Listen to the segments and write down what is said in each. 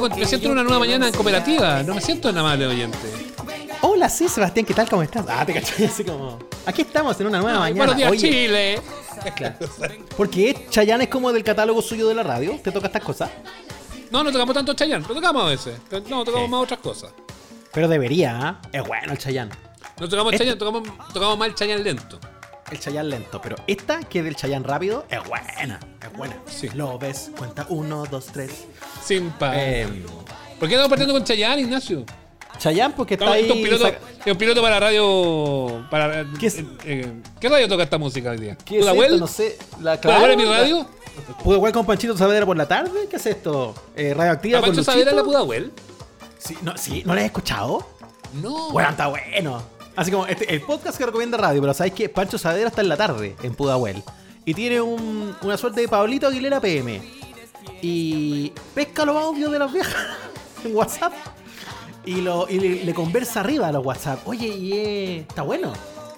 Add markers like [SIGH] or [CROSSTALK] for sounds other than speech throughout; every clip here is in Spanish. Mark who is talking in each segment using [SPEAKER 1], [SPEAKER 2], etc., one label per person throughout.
[SPEAKER 1] ¿Por qué estamos partiendo con Me siento en una nueva mañana en cooperativa? No me siento en amable oyente.
[SPEAKER 2] Hola, sí, Sebastián, ¿qué tal? ¿Cómo estás? Ah, te caché así como. Aquí estamos en una nueva mañana.
[SPEAKER 1] Buenos días,
[SPEAKER 2] Oye,
[SPEAKER 1] Chile.
[SPEAKER 2] claro. Porque Chayanne es como del catálogo suyo de la radio. ¿Te toca estas cosas?
[SPEAKER 1] No, no tocamos tanto Chayanne, lo tocamos a veces. No, tocamos más otras cosas.
[SPEAKER 2] Pero debería, ¿ah? Es bueno el Chayanne.
[SPEAKER 1] No tocamos
[SPEAKER 2] Este-
[SPEAKER 1] Chayanne, tocamos, tocamos más el Chayanne lento.
[SPEAKER 2] El Chayanne lento. Pero esta, que es del Chayanne rápido, es buena. Es buena.
[SPEAKER 1] Sí.
[SPEAKER 2] Lo ves, cuenta uno, dos, tres.
[SPEAKER 1] Sin.
[SPEAKER 2] Eh,
[SPEAKER 1] ¿Por qué estamos partiendo con Chayanne, Ignacio?
[SPEAKER 2] Chayanne, porque está ahí.
[SPEAKER 1] esto es un piloto, es un piloto para radio. Para,
[SPEAKER 2] ¿Qué es?
[SPEAKER 1] eh, eh, ¿Qué radio toca esta música hoy día?
[SPEAKER 2] ¿Qué es. No sé. La,
[SPEAKER 1] ¿Pudahuel en mi radio?
[SPEAKER 2] ¿Pudo igual con Panchito Saavedra por la tarde? ¿Qué es esto? Eh, ¿Radioactiva
[SPEAKER 1] ¿A
[SPEAKER 2] con
[SPEAKER 1] Pancho? Saavedra la Pudahuel?
[SPEAKER 2] Sí, no, sí, ¿no la has escuchado?
[SPEAKER 1] No.
[SPEAKER 2] Bueno, está bueno. Así como este, el podcast que recomienda radio, pero sabéis que Pancho Saavedra está en la tarde en Pudahuel. Y tiene un- una suerte de Pablito Aguilera PM. Y pesca los audios de las viejas [LAUGHS] en WhatsApp. Y, lo, y le, le conversa arriba a los WhatsApp. Oye, y eh, está bueno.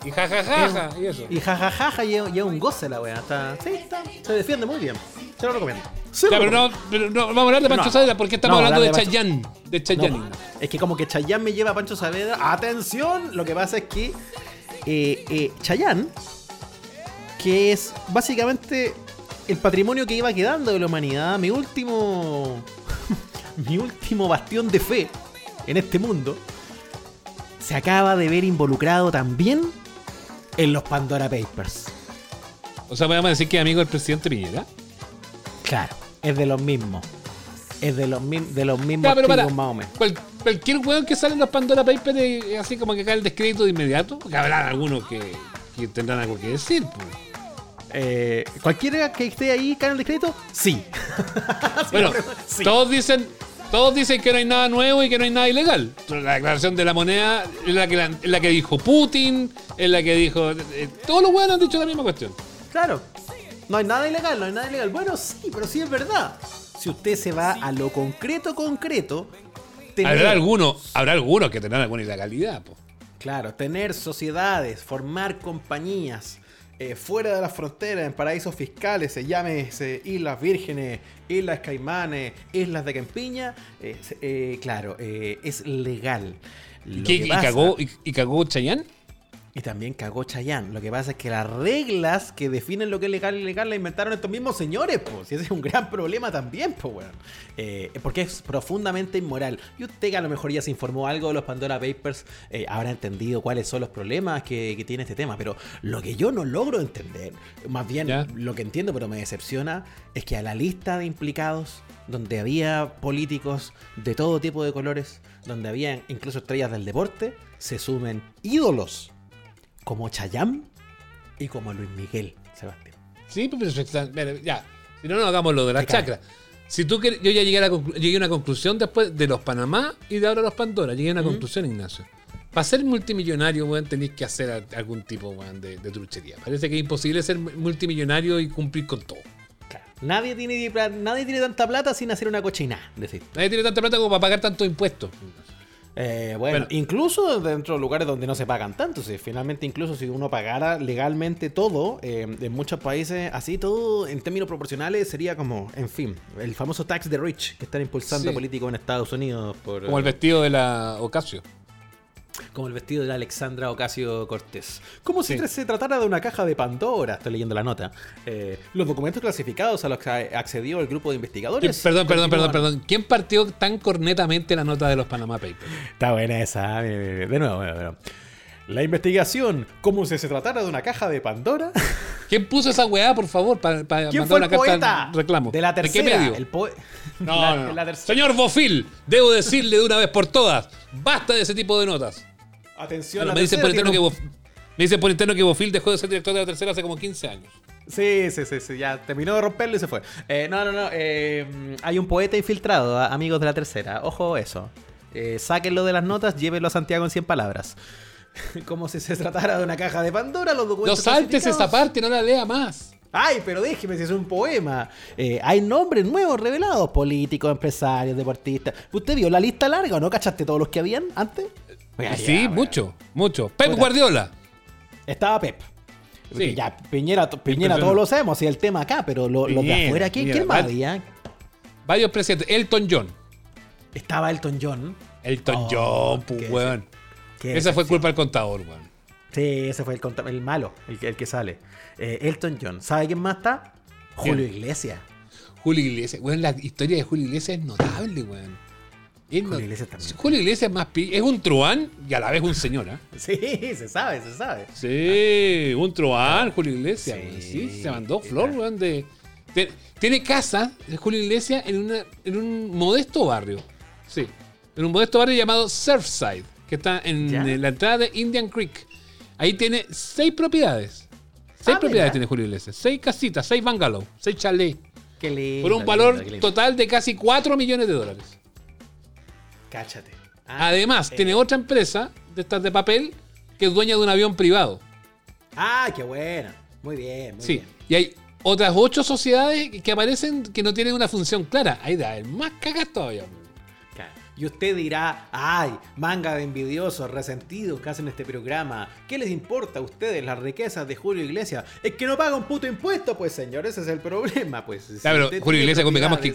[SPEAKER 1] Y jajajaja, y eso.
[SPEAKER 2] Y jajajaja, y, es- y es un goce la wea. Está, sí, está, se defiende muy bien. Se lo recomiendo. Se lo
[SPEAKER 1] Ya, pero no, pero no, vamos a hablar de Pancho
[SPEAKER 2] No.
[SPEAKER 1] Saavedra porque estamos
[SPEAKER 2] No,
[SPEAKER 1] hablando de
[SPEAKER 2] de
[SPEAKER 1] Chayanne. De Chayanne.
[SPEAKER 2] Es que como que Chayanne me lleva a Pancho Saavedra. ¡Atención! Lo que pasa es que eh, eh, Chayanne, que es básicamente el patrimonio que iba quedando de la humanidad, mi último. [LAUGHS] mi último bastión de fe en este mundo, se acaba de ver involucrado también en los Pandora Papers.
[SPEAKER 1] O sea, podemos decir que es amigo del presidente Piñera.
[SPEAKER 2] Claro, es de los mismos. Es de los, de los mismos
[SPEAKER 1] pero para.
[SPEAKER 2] más o menos.
[SPEAKER 1] cual- cualquier weón que sale en los Pandora Papers eh, así como que cae el descrédito de inmediato. Porque habrá algunos que, que tendrán algo que decir. pues.
[SPEAKER 2] Eh, ¿Cualquiera que esté ahí, canal de crédito? Sí. [LAUGHS]
[SPEAKER 1] Bueno,
[SPEAKER 2] Sí.
[SPEAKER 1] todos dicen. Todos dicen que no hay nada nuevo y que no hay nada ilegal. La declaración de la moneda es la que, la, es la que dijo Putin, es la que dijo. eh, todos los weones han dicho la misma cuestión.
[SPEAKER 2] Claro. No hay nada ilegal, no hay nada ilegal. Bueno, sí, pero sí es verdad. Si usted se va a lo concreto, concreto, tener,
[SPEAKER 1] Habrá algunos, habrá algunos que tendrán alguna ilegalidad. pues.
[SPEAKER 2] claro, tener sociedades, formar compañías eh, fuera de las fronteras, en paraísos fiscales, se llámese Islas Vírgenes, Islas Caimanes, Islas de Campiña, eh, eh, claro, es legal. Lo
[SPEAKER 1] ¿Qué-
[SPEAKER 2] que
[SPEAKER 1] y, cagó, y, y cagó Chayanne?
[SPEAKER 2] Y también cagó Chayanne. Lo que pasa es que las reglas que definen lo que es legal y ilegal las inventaron estos mismos señores, pues. Y ese es un gran problema también, pues, weón. Eh, porque es profundamente inmoral. Y usted que a lo mejor ya se informó algo de los Pandora Papers, eh, habrá entendido cuáles son los problemas que, que tiene este tema. Pero lo que yo no logro entender, más bien
[SPEAKER 1] Ya.
[SPEAKER 2] lo que entiendo pero me decepciona, es que a la lista de implicados, donde había políticos de todo tipo de colores, donde había incluso estrellas del deporte, se sumen ídolos como Chayam y como Luis Miguel, Sebastián.
[SPEAKER 1] Sí, pues, pero está- mira, ya. Si no, no hagamos lo de las chacras. Si tú quieres, yo ya llegué a, la llegué a una conclusión después de los Panamá y de ahora los Pandora. Llegué a una conclusión, Ignacio. Para ser multimillonario, weón, tenéis que hacer algún tipo, weón, de, de truchería. Parece que es imposible ser multimillonario y cumplir con todo.
[SPEAKER 2] Nadie tiene, nadie tiene tanta plata sin hacer una cochina, decir.
[SPEAKER 1] Nadie tiene tanta plata como para pagar tantos impuestos.
[SPEAKER 2] Eh, bueno, incluso dentro de lugares donde no se pagan tanto. Si finalmente, incluso si uno pagara legalmente todo, eh, en muchos países, así todo en términos proporcionales sería como, en fin, el famoso tax the rich que están impulsando
[SPEAKER 1] Sí.
[SPEAKER 2] políticos en Estados Unidos por.
[SPEAKER 1] Como el vestido de la Ocasio.
[SPEAKER 2] Como el vestido de la Alexandra Ocasio Cortés. Como si
[SPEAKER 1] Sí.
[SPEAKER 2] se tratara de una caja de Pandora, estoy leyendo la nota. Eh, los documentos clasificados a los que accedió el grupo de
[SPEAKER 1] ¿Quién-
[SPEAKER 2] investigadores.
[SPEAKER 1] perdón, perdón, perdón, perdón. ¿Quién partió tan cornetamente la nota de los Panama Papers?
[SPEAKER 2] Está buena esa. mire. De nuevo, de nuevo. La investigación, como si se tratara de una caja de Pandora. [LAUGHS]
[SPEAKER 1] ¿Quién puso esa weá, por favor, para
[SPEAKER 2] ¿Quién
[SPEAKER 1] mandar
[SPEAKER 2] fue
[SPEAKER 1] una
[SPEAKER 2] el
[SPEAKER 1] carta
[SPEAKER 2] poeta?
[SPEAKER 1] de reclamo?
[SPEAKER 2] De la
[SPEAKER 1] qué
[SPEAKER 2] tercera.
[SPEAKER 1] medio?
[SPEAKER 2] El [LAUGHS] [LAUGHS]
[SPEAKER 1] No,
[SPEAKER 2] la-
[SPEAKER 1] no,
[SPEAKER 2] la.
[SPEAKER 1] Señor Bofil, debo decirle de una vez por todas, basta de ese tipo de notas.
[SPEAKER 2] Atención,
[SPEAKER 1] Bueno,
[SPEAKER 2] la
[SPEAKER 1] me dicen por interno que Bof- me dicen por interno que Bofil dejó de ser director de la tercera hace como 15 años.
[SPEAKER 2] Sí, sí, sí, sí, ya terminó de romperlo y se fue. Eh, no, no, no. eh, hay un poeta infiltrado, amigos de la tercera. Ojo eso. Eh, sáquenlo de las notas, llévenlo a Santiago en 100 palabras. [LAUGHS] Como si se tratara de una caja de Pandora, los
[SPEAKER 1] No
[SPEAKER 2] documentos.
[SPEAKER 1] saltes esa
[SPEAKER 2] clasificados.
[SPEAKER 1] parte, no la lea más.
[SPEAKER 2] Ay, pero déjeme si es un poema. Eh, hay nombres nuevos revelados: políticos, empresarios, deportistas. ¿Usted vio la lista larga o no cachaste todos los que habían antes? Oiga, ya,
[SPEAKER 1] sí, mucho, mucho. Pep. Guardiola.
[SPEAKER 2] Estaba Pep.
[SPEAKER 1] Sí.
[SPEAKER 2] Ya, Piñera, Piñera todos lo sabemos, y el tema acá, pero lo, los de
[SPEAKER 1] Piñera,
[SPEAKER 2] afuera, ¿quién,
[SPEAKER 1] Piñera.
[SPEAKER 2] quién más había?
[SPEAKER 1] Varios presidentes. Elton John.
[SPEAKER 2] Estaba Elton John.
[SPEAKER 1] Elton
[SPEAKER 2] Oh,
[SPEAKER 1] John, pues, weón. Esa fue culpa del contador, weón.
[SPEAKER 2] Sí, ese fue el, el malo, el, que- el que sale. Eh, Elton John. ¿Sabe quién más está? Julio
[SPEAKER 1] ¿Quién?
[SPEAKER 2] Iglesias.
[SPEAKER 1] Julio Iglesias. Weón, la historia de Julio Iglesias es notable, weón. Es
[SPEAKER 2] Julio
[SPEAKER 1] no-
[SPEAKER 2] Iglesias también.
[SPEAKER 1] Julio Iglesias es más pi- es un truán y a la vez un señor, ¿ah? [LAUGHS]
[SPEAKER 2] Sí, se sabe, se sabe.
[SPEAKER 1] Sí, un truán, Julio Iglesias.
[SPEAKER 2] Sí.
[SPEAKER 1] Sí, se mandó flor, weón. De, de- tiene casa de Julio Iglesias en, una, en un modesto barrio. Sí, en un modesto barrio llamado Surfside, que está en,
[SPEAKER 2] ¿Ya?
[SPEAKER 1] eh, la entrada de Indian Creek. Ahí tiene seis propiedades. Seis
[SPEAKER 2] Ah,
[SPEAKER 1] propiedades tiene Julio Iglesias. Seis casitas, seis bungalows, seis chalés.
[SPEAKER 2] Qué lindo.
[SPEAKER 1] Por un valor
[SPEAKER 2] lindo.
[SPEAKER 1] total de casi 4 millones de dólares.
[SPEAKER 2] Cáchate. Ah,
[SPEAKER 1] Además,
[SPEAKER 2] eh,
[SPEAKER 1] tiene otra empresa de estas de papel que es dueña de un avión privado.
[SPEAKER 2] Ah, qué buena. Muy bien, muy
[SPEAKER 1] Sí.
[SPEAKER 2] bien.
[SPEAKER 1] Y hay otras ocho sociedades que aparecen que no tienen una función clara. Ahí da, el más cagas todavía.
[SPEAKER 2] Claro. Y usted dirá, ay, manga de envidiosos, resentidos que hacen este programa. ¿Qué les importa a ustedes las riquezas de Julio Iglesias? Es que no paga un puto impuesto, pues señor, ese es el problema. Pues, Si
[SPEAKER 1] pero
[SPEAKER 2] usted
[SPEAKER 1] Julio Iglesias, convengamos que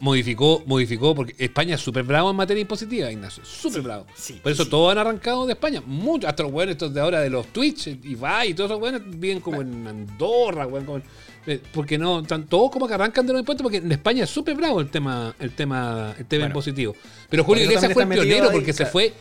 [SPEAKER 1] modificó, modificó, porque España es súper bravo en materia impositiva, Ignacio. Súper bravo.
[SPEAKER 2] sí,
[SPEAKER 1] Por eso
[SPEAKER 2] sí.
[SPEAKER 1] todos han arrancado de España. Muchos, hasta los buenos estos de ahora de los Twitch, y va y todos esos buenos viven como en Andorra, como en- eh, porque no, están todos como que arrancan de los impuestos, porque en España es súper bravo el tema, el tema, el tema
[SPEAKER 2] Bueno.
[SPEAKER 1] impositivo. Pero Julio Iglesias fue el pionero
[SPEAKER 2] ahí,
[SPEAKER 1] porque se fue.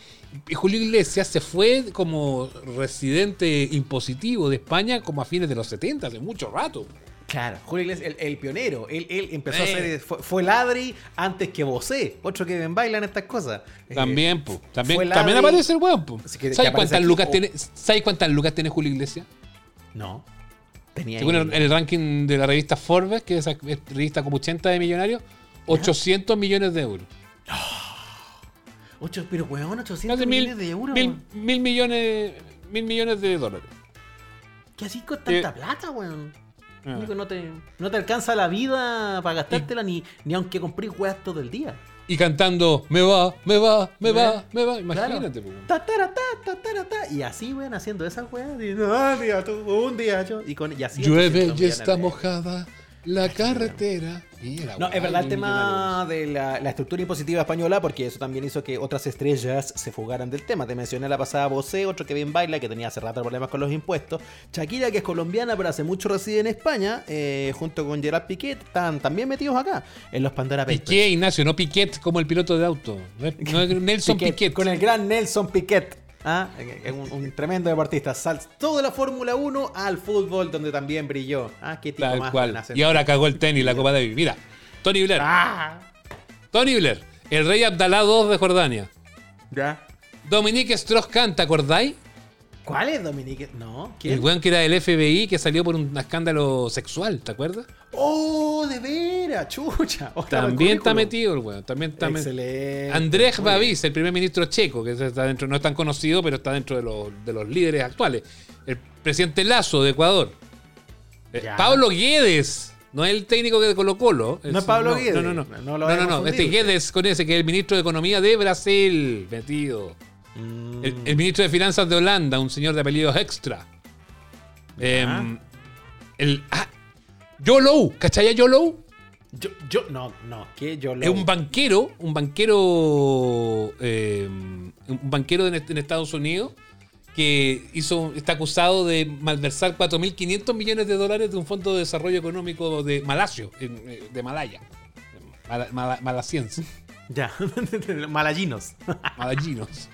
[SPEAKER 1] Julio Iglesias se fue como residente impositivo de España como a fines de los 70, hace mucho rato.
[SPEAKER 2] Claro, Julio Iglesias, el, el pionero. Él, él empezó a
[SPEAKER 1] Eh.
[SPEAKER 2] hacer. Fue, fue Ladri antes que Bosé. Otro que bailan estas cosas. Eh,
[SPEAKER 1] También, pu. También, también aparece el weón, pu.
[SPEAKER 2] Así que- que
[SPEAKER 1] ¿Sabes
[SPEAKER 2] aparece
[SPEAKER 1] cuántas,
[SPEAKER 2] aquí,
[SPEAKER 1] lucas
[SPEAKER 2] o-
[SPEAKER 1] tiene, ¿Sabes cuántas lucas tiene Julio Iglesias?
[SPEAKER 2] No. Tenía
[SPEAKER 1] Según el, el ranking de la revista Forbes, que es esa es revista como 80 de millonarios, 800 millones de euros. [GASPS]
[SPEAKER 2] Pero weón, 800
[SPEAKER 1] Casi mil,
[SPEAKER 2] millones de euros.
[SPEAKER 1] mil, mil millones, mil millones de dólares.
[SPEAKER 2] ¿Qué así con tanta
[SPEAKER 1] Eh,
[SPEAKER 2] plata, weón?
[SPEAKER 1] Ah.
[SPEAKER 2] No te, no te alcanza la vida para gastártela ni, ni aunque compré weas todo el día.
[SPEAKER 1] Y cantando, me va, me va, me va,
[SPEAKER 2] Claro.
[SPEAKER 1] me va. Imagínate, pu.
[SPEAKER 2] Ta, tara, ta, ta, ta. Y así, weón, haciendo esas weas. Y, no, tú, un día yo. Y, con, y así.
[SPEAKER 1] Llueve
[SPEAKER 2] 800
[SPEAKER 1] y está mojada la carretera. Mira,
[SPEAKER 2] No, es verdad el tema de la, la estructura impositiva española, porque eso también hizo que otras estrellas se fugaran del tema. Te mencioné la pasada Bosé, otro que bien baila, que tenía hace rato problemas con los impuestos. Shakira, que es colombiana, pero hace mucho reside en España, eh, junto con Gerard Piquet, están también metidos acá, en los Pandora Papers.
[SPEAKER 1] Piqué, Ignacio, no Piquet como el piloto de auto. No [LAUGHS] Nelson
[SPEAKER 2] Piquet,
[SPEAKER 1] Piquet.
[SPEAKER 2] Con el gran Nelson Piquet. ¿Ah? Es un, un tremendo deportista. Saltó de la Fórmula 1 al fútbol, donde también brilló. Ah, qué tipo
[SPEAKER 1] Tal
[SPEAKER 2] más
[SPEAKER 1] cual. Y ahora cagó el tenis, la Copa Davis. Mira, Tony Blair.
[SPEAKER 2] Ah,
[SPEAKER 1] Tony Blair, el rey Abdalá II de Jordania.
[SPEAKER 2] ya.
[SPEAKER 1] Dominique Strauss-Kahn, ¿te acordáis?
[SPEAKER 2] ¿Cuál es Dominique? No,
[SPEAKER 1] El
[SPEAKER 2] ¿quién?
[SPEAKER 1] weón que era del FBI que salió por un escándalo sexual, ¿te acuerdas?
[SPEAKER 2] ¡Oh, de veras! ¡Chucha! Otra
[SPEAKER 1] También está metido el weón. También está.
[SPEAKER 2] Excelente.
[SPEAKER 1] Andrés Babis, el primer ministro checo, que está dentro, no es tan conocido, pero está dentro de los, de los líderes actuales. El presidente Lazo de Ecuador. Eh,
[SPEAKER 2] Ya.
[SPEAKER 1] Pablo Guedes, no es el técnico de Colo Colo.
[SPEAKER 2] No es Pablo Guedes.
[SPEAKER 1] No, no, no.
[SPEAKER 2] No
[SPEAKER 1] No, no. Este Guedes con ese, que es el ministro de Economía de Brasil, metido. El, el ministro de Finanzas de Holanda, un señor de apellidos extra. Em, el. Ah, Yolo, ¿cachai a Yolo?
[SPEAKER 2] Yo, yo, no, no, que yo lo.
[SPEAKER 1] Es un banquero, un banquero, eh, un banquero en, est- en Estados Unidos que hizo, está acusado de malversar 4.500 millones de dólares de un fondo de desarrollo económico de Malasio, eh, de Malaya, Malasiense,
[SPEAKER 2] Ya, [LAUGHS] malayinos.
[SPEAKER 1] malayinos.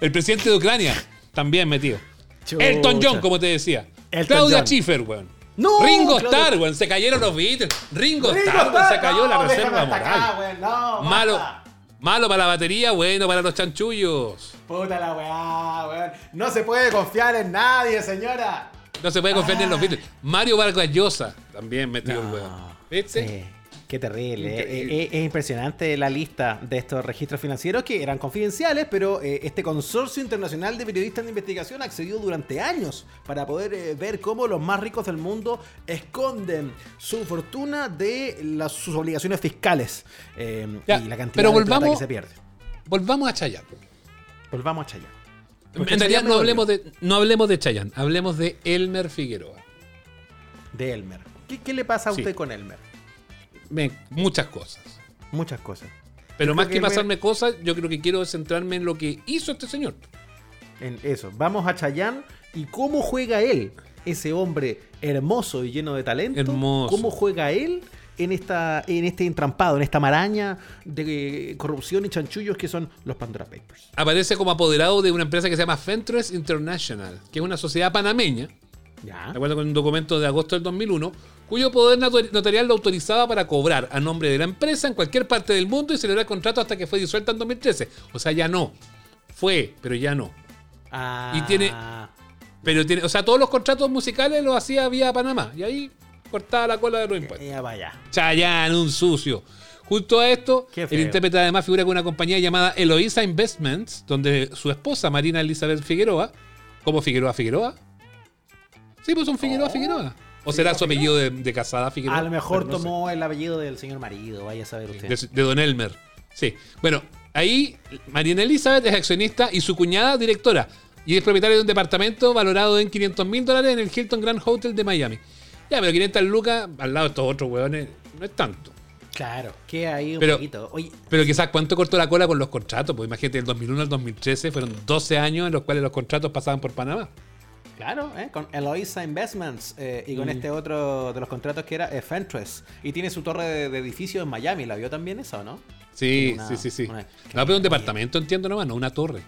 [SPEAKER 1] El presidente de Ucrania, también metido.
[SPEAKER 2] Chucha.
[SPEAKER 1] Elton John, como te decía.
[SPEAKER 2] Elton
[SPEAKER 1] Claudia. Schiffer, weón.
[SPEAKER 2] No,
[SPEAKER 1] Ringo Starr, weón. Se cayeron los Beatles. Ringo,
[SPEAKER 2] Ringo
[SPEAKER 1] Starr, weón, se cayó la reserva moral.
[SPEAKER 2] acá, weón, no,
[SPEAKER 1] Malo,
[SPEAKER 2] basta.
[SPEAKER 1] malo para la batería, bueno para los chanchullos.
[SPEAKER 2] Puta la weá, weón. No se puede confiar en nadie, señora.
[SPEAKER 1] No se puede confiar en los Beatles. Mario Vargas Llosa, también metido el weón. ¿Viste?
[SPEAKER 2] Sí, qué terrible. eh. Eh, es impresionante la lista de estos registros financieros que eran confidenciales, pero eh, este consorcio internacional de periodistas de investigación accedió durante años para poder eh, ver cómo los más ricos del mundo esconden su fortuna de las, sus obligaciones fiscales eh,
[SPEAKER 1] Ya,
[SPEAKER 2] y la cantidad
[SPEAKER 1] pero
[SPEAKER 2] de plata que se pierde.
[SPEAKER 1] Volvamos a Chayanne.
[SPEAKER 2] Volvamos a Chayanne.
[SPEAKER 1] En realidad no hablemos, de, no hablemos de Chayanne, hablemos de Elmer Figueroa.
[SPEAKER 2] de Elmer. ¿Qué, qué le pasa a
[SPEAKER 1] Sí.
[SPEAKER 2] usted con Elmer?
[SPEAKER 1] Me- muchas cosas.
[SPEAKER 2] Muchas cosas.
[SPEAKER 1] Pero
[SPEAKER 2] Yo
[SPEAKER 1] más que pasarme cosas, yo creo que quiero centrarme en lo que hizo este señor.
[SPEAKER 2] En eso. Vamos a Chayanne y cómo juega él, ese hombre hermoso y lleno de talento.
[SPEAKER 1] Hermoso.
[SPEAKER 2] ¿Cómo juega él en, esta, en este entrampado, en esta maraña de corrupción y chanchullos que son los Pandora Papers?
[SPEAKER 1] Aparece como apoderado de una empresa que se llama Fentres International, que es una sociedad panameña,
[SPEAKER 2] Ya.
[SPEAKER 1] de acuerdo con un documento de agosto del 2001, cuyo poder notar- notarial lo autorizaba para cobrar a nombre de la empresa en cualquier parte del mundo y celebrar contrato hasta que fue disuelta en 2013. O sea, ya no. Fue, pero ya no.
[SPEAKER 2] Ah,
[SPEAKER 1] Y tiene- Pero tiene, o sea, todos los contratos musicales los hacía vía Panamá. Y ahí cortaba la cola de los impuestos.
[SPEAKER 2] Ya vaya.
[SPEAKER 1] Chayanne, un sucio. Junto a esto, el intérprete además figura con una compañía llamada Eloisa Investments, donde su esposa, Marina Elizabeth Figueroa, ¿cómo Figueroa Figueroa? Sí, pues son Figueroa Figueroa. ¿O será su apellido de, de casada Figueroa?
[SPEAKER 2] A lo mejor
[SPEAKER 1] sé.
[SPEAKER 2] tomó el apellido del señor marido, vaya a saber usted.
[SPEAKER 1] De, de Don Elmer. Sí. Bueno, ahí Marina Elizabeth es accionista y su cuñada directora. Y es propietaria de un departamento valorado en 500 mil dólares en el Hilton Grand Hotel de Miami. Ya, pero 500 lucas al lado de estos otros huevones no es tanto.
[SPEAKER 2] Claro, que ahí un
[SPEAKER 1] Pero-
[SPEAKER 2] poquito. Oye,
[SPEAKER 1] Pero quizás cuánto cortó la cola con los contratos. Pues imagínate, del 2001 al 2013 fueron 12 años en los cuales los contratos pasaban por Panamá.
[SPEAKER 2] Claro, ¿eh? con Eloisa Investments eh, y con
[SPEAKER 1] Mm.
[SPEAKER 2] este otro de los contratos que era Fentress. Y tiene su torre de, de edificio en Miami. ¿La vio también esa o no?
[SPEAKER 1] Sí,
[SPEAKER 2] una-
[SPEAKER 1] sí, sí, sí.
[SPEAKER 2] una-
[SPEAKER 1] No, pero un departamento, entiendo nomás, no una torre.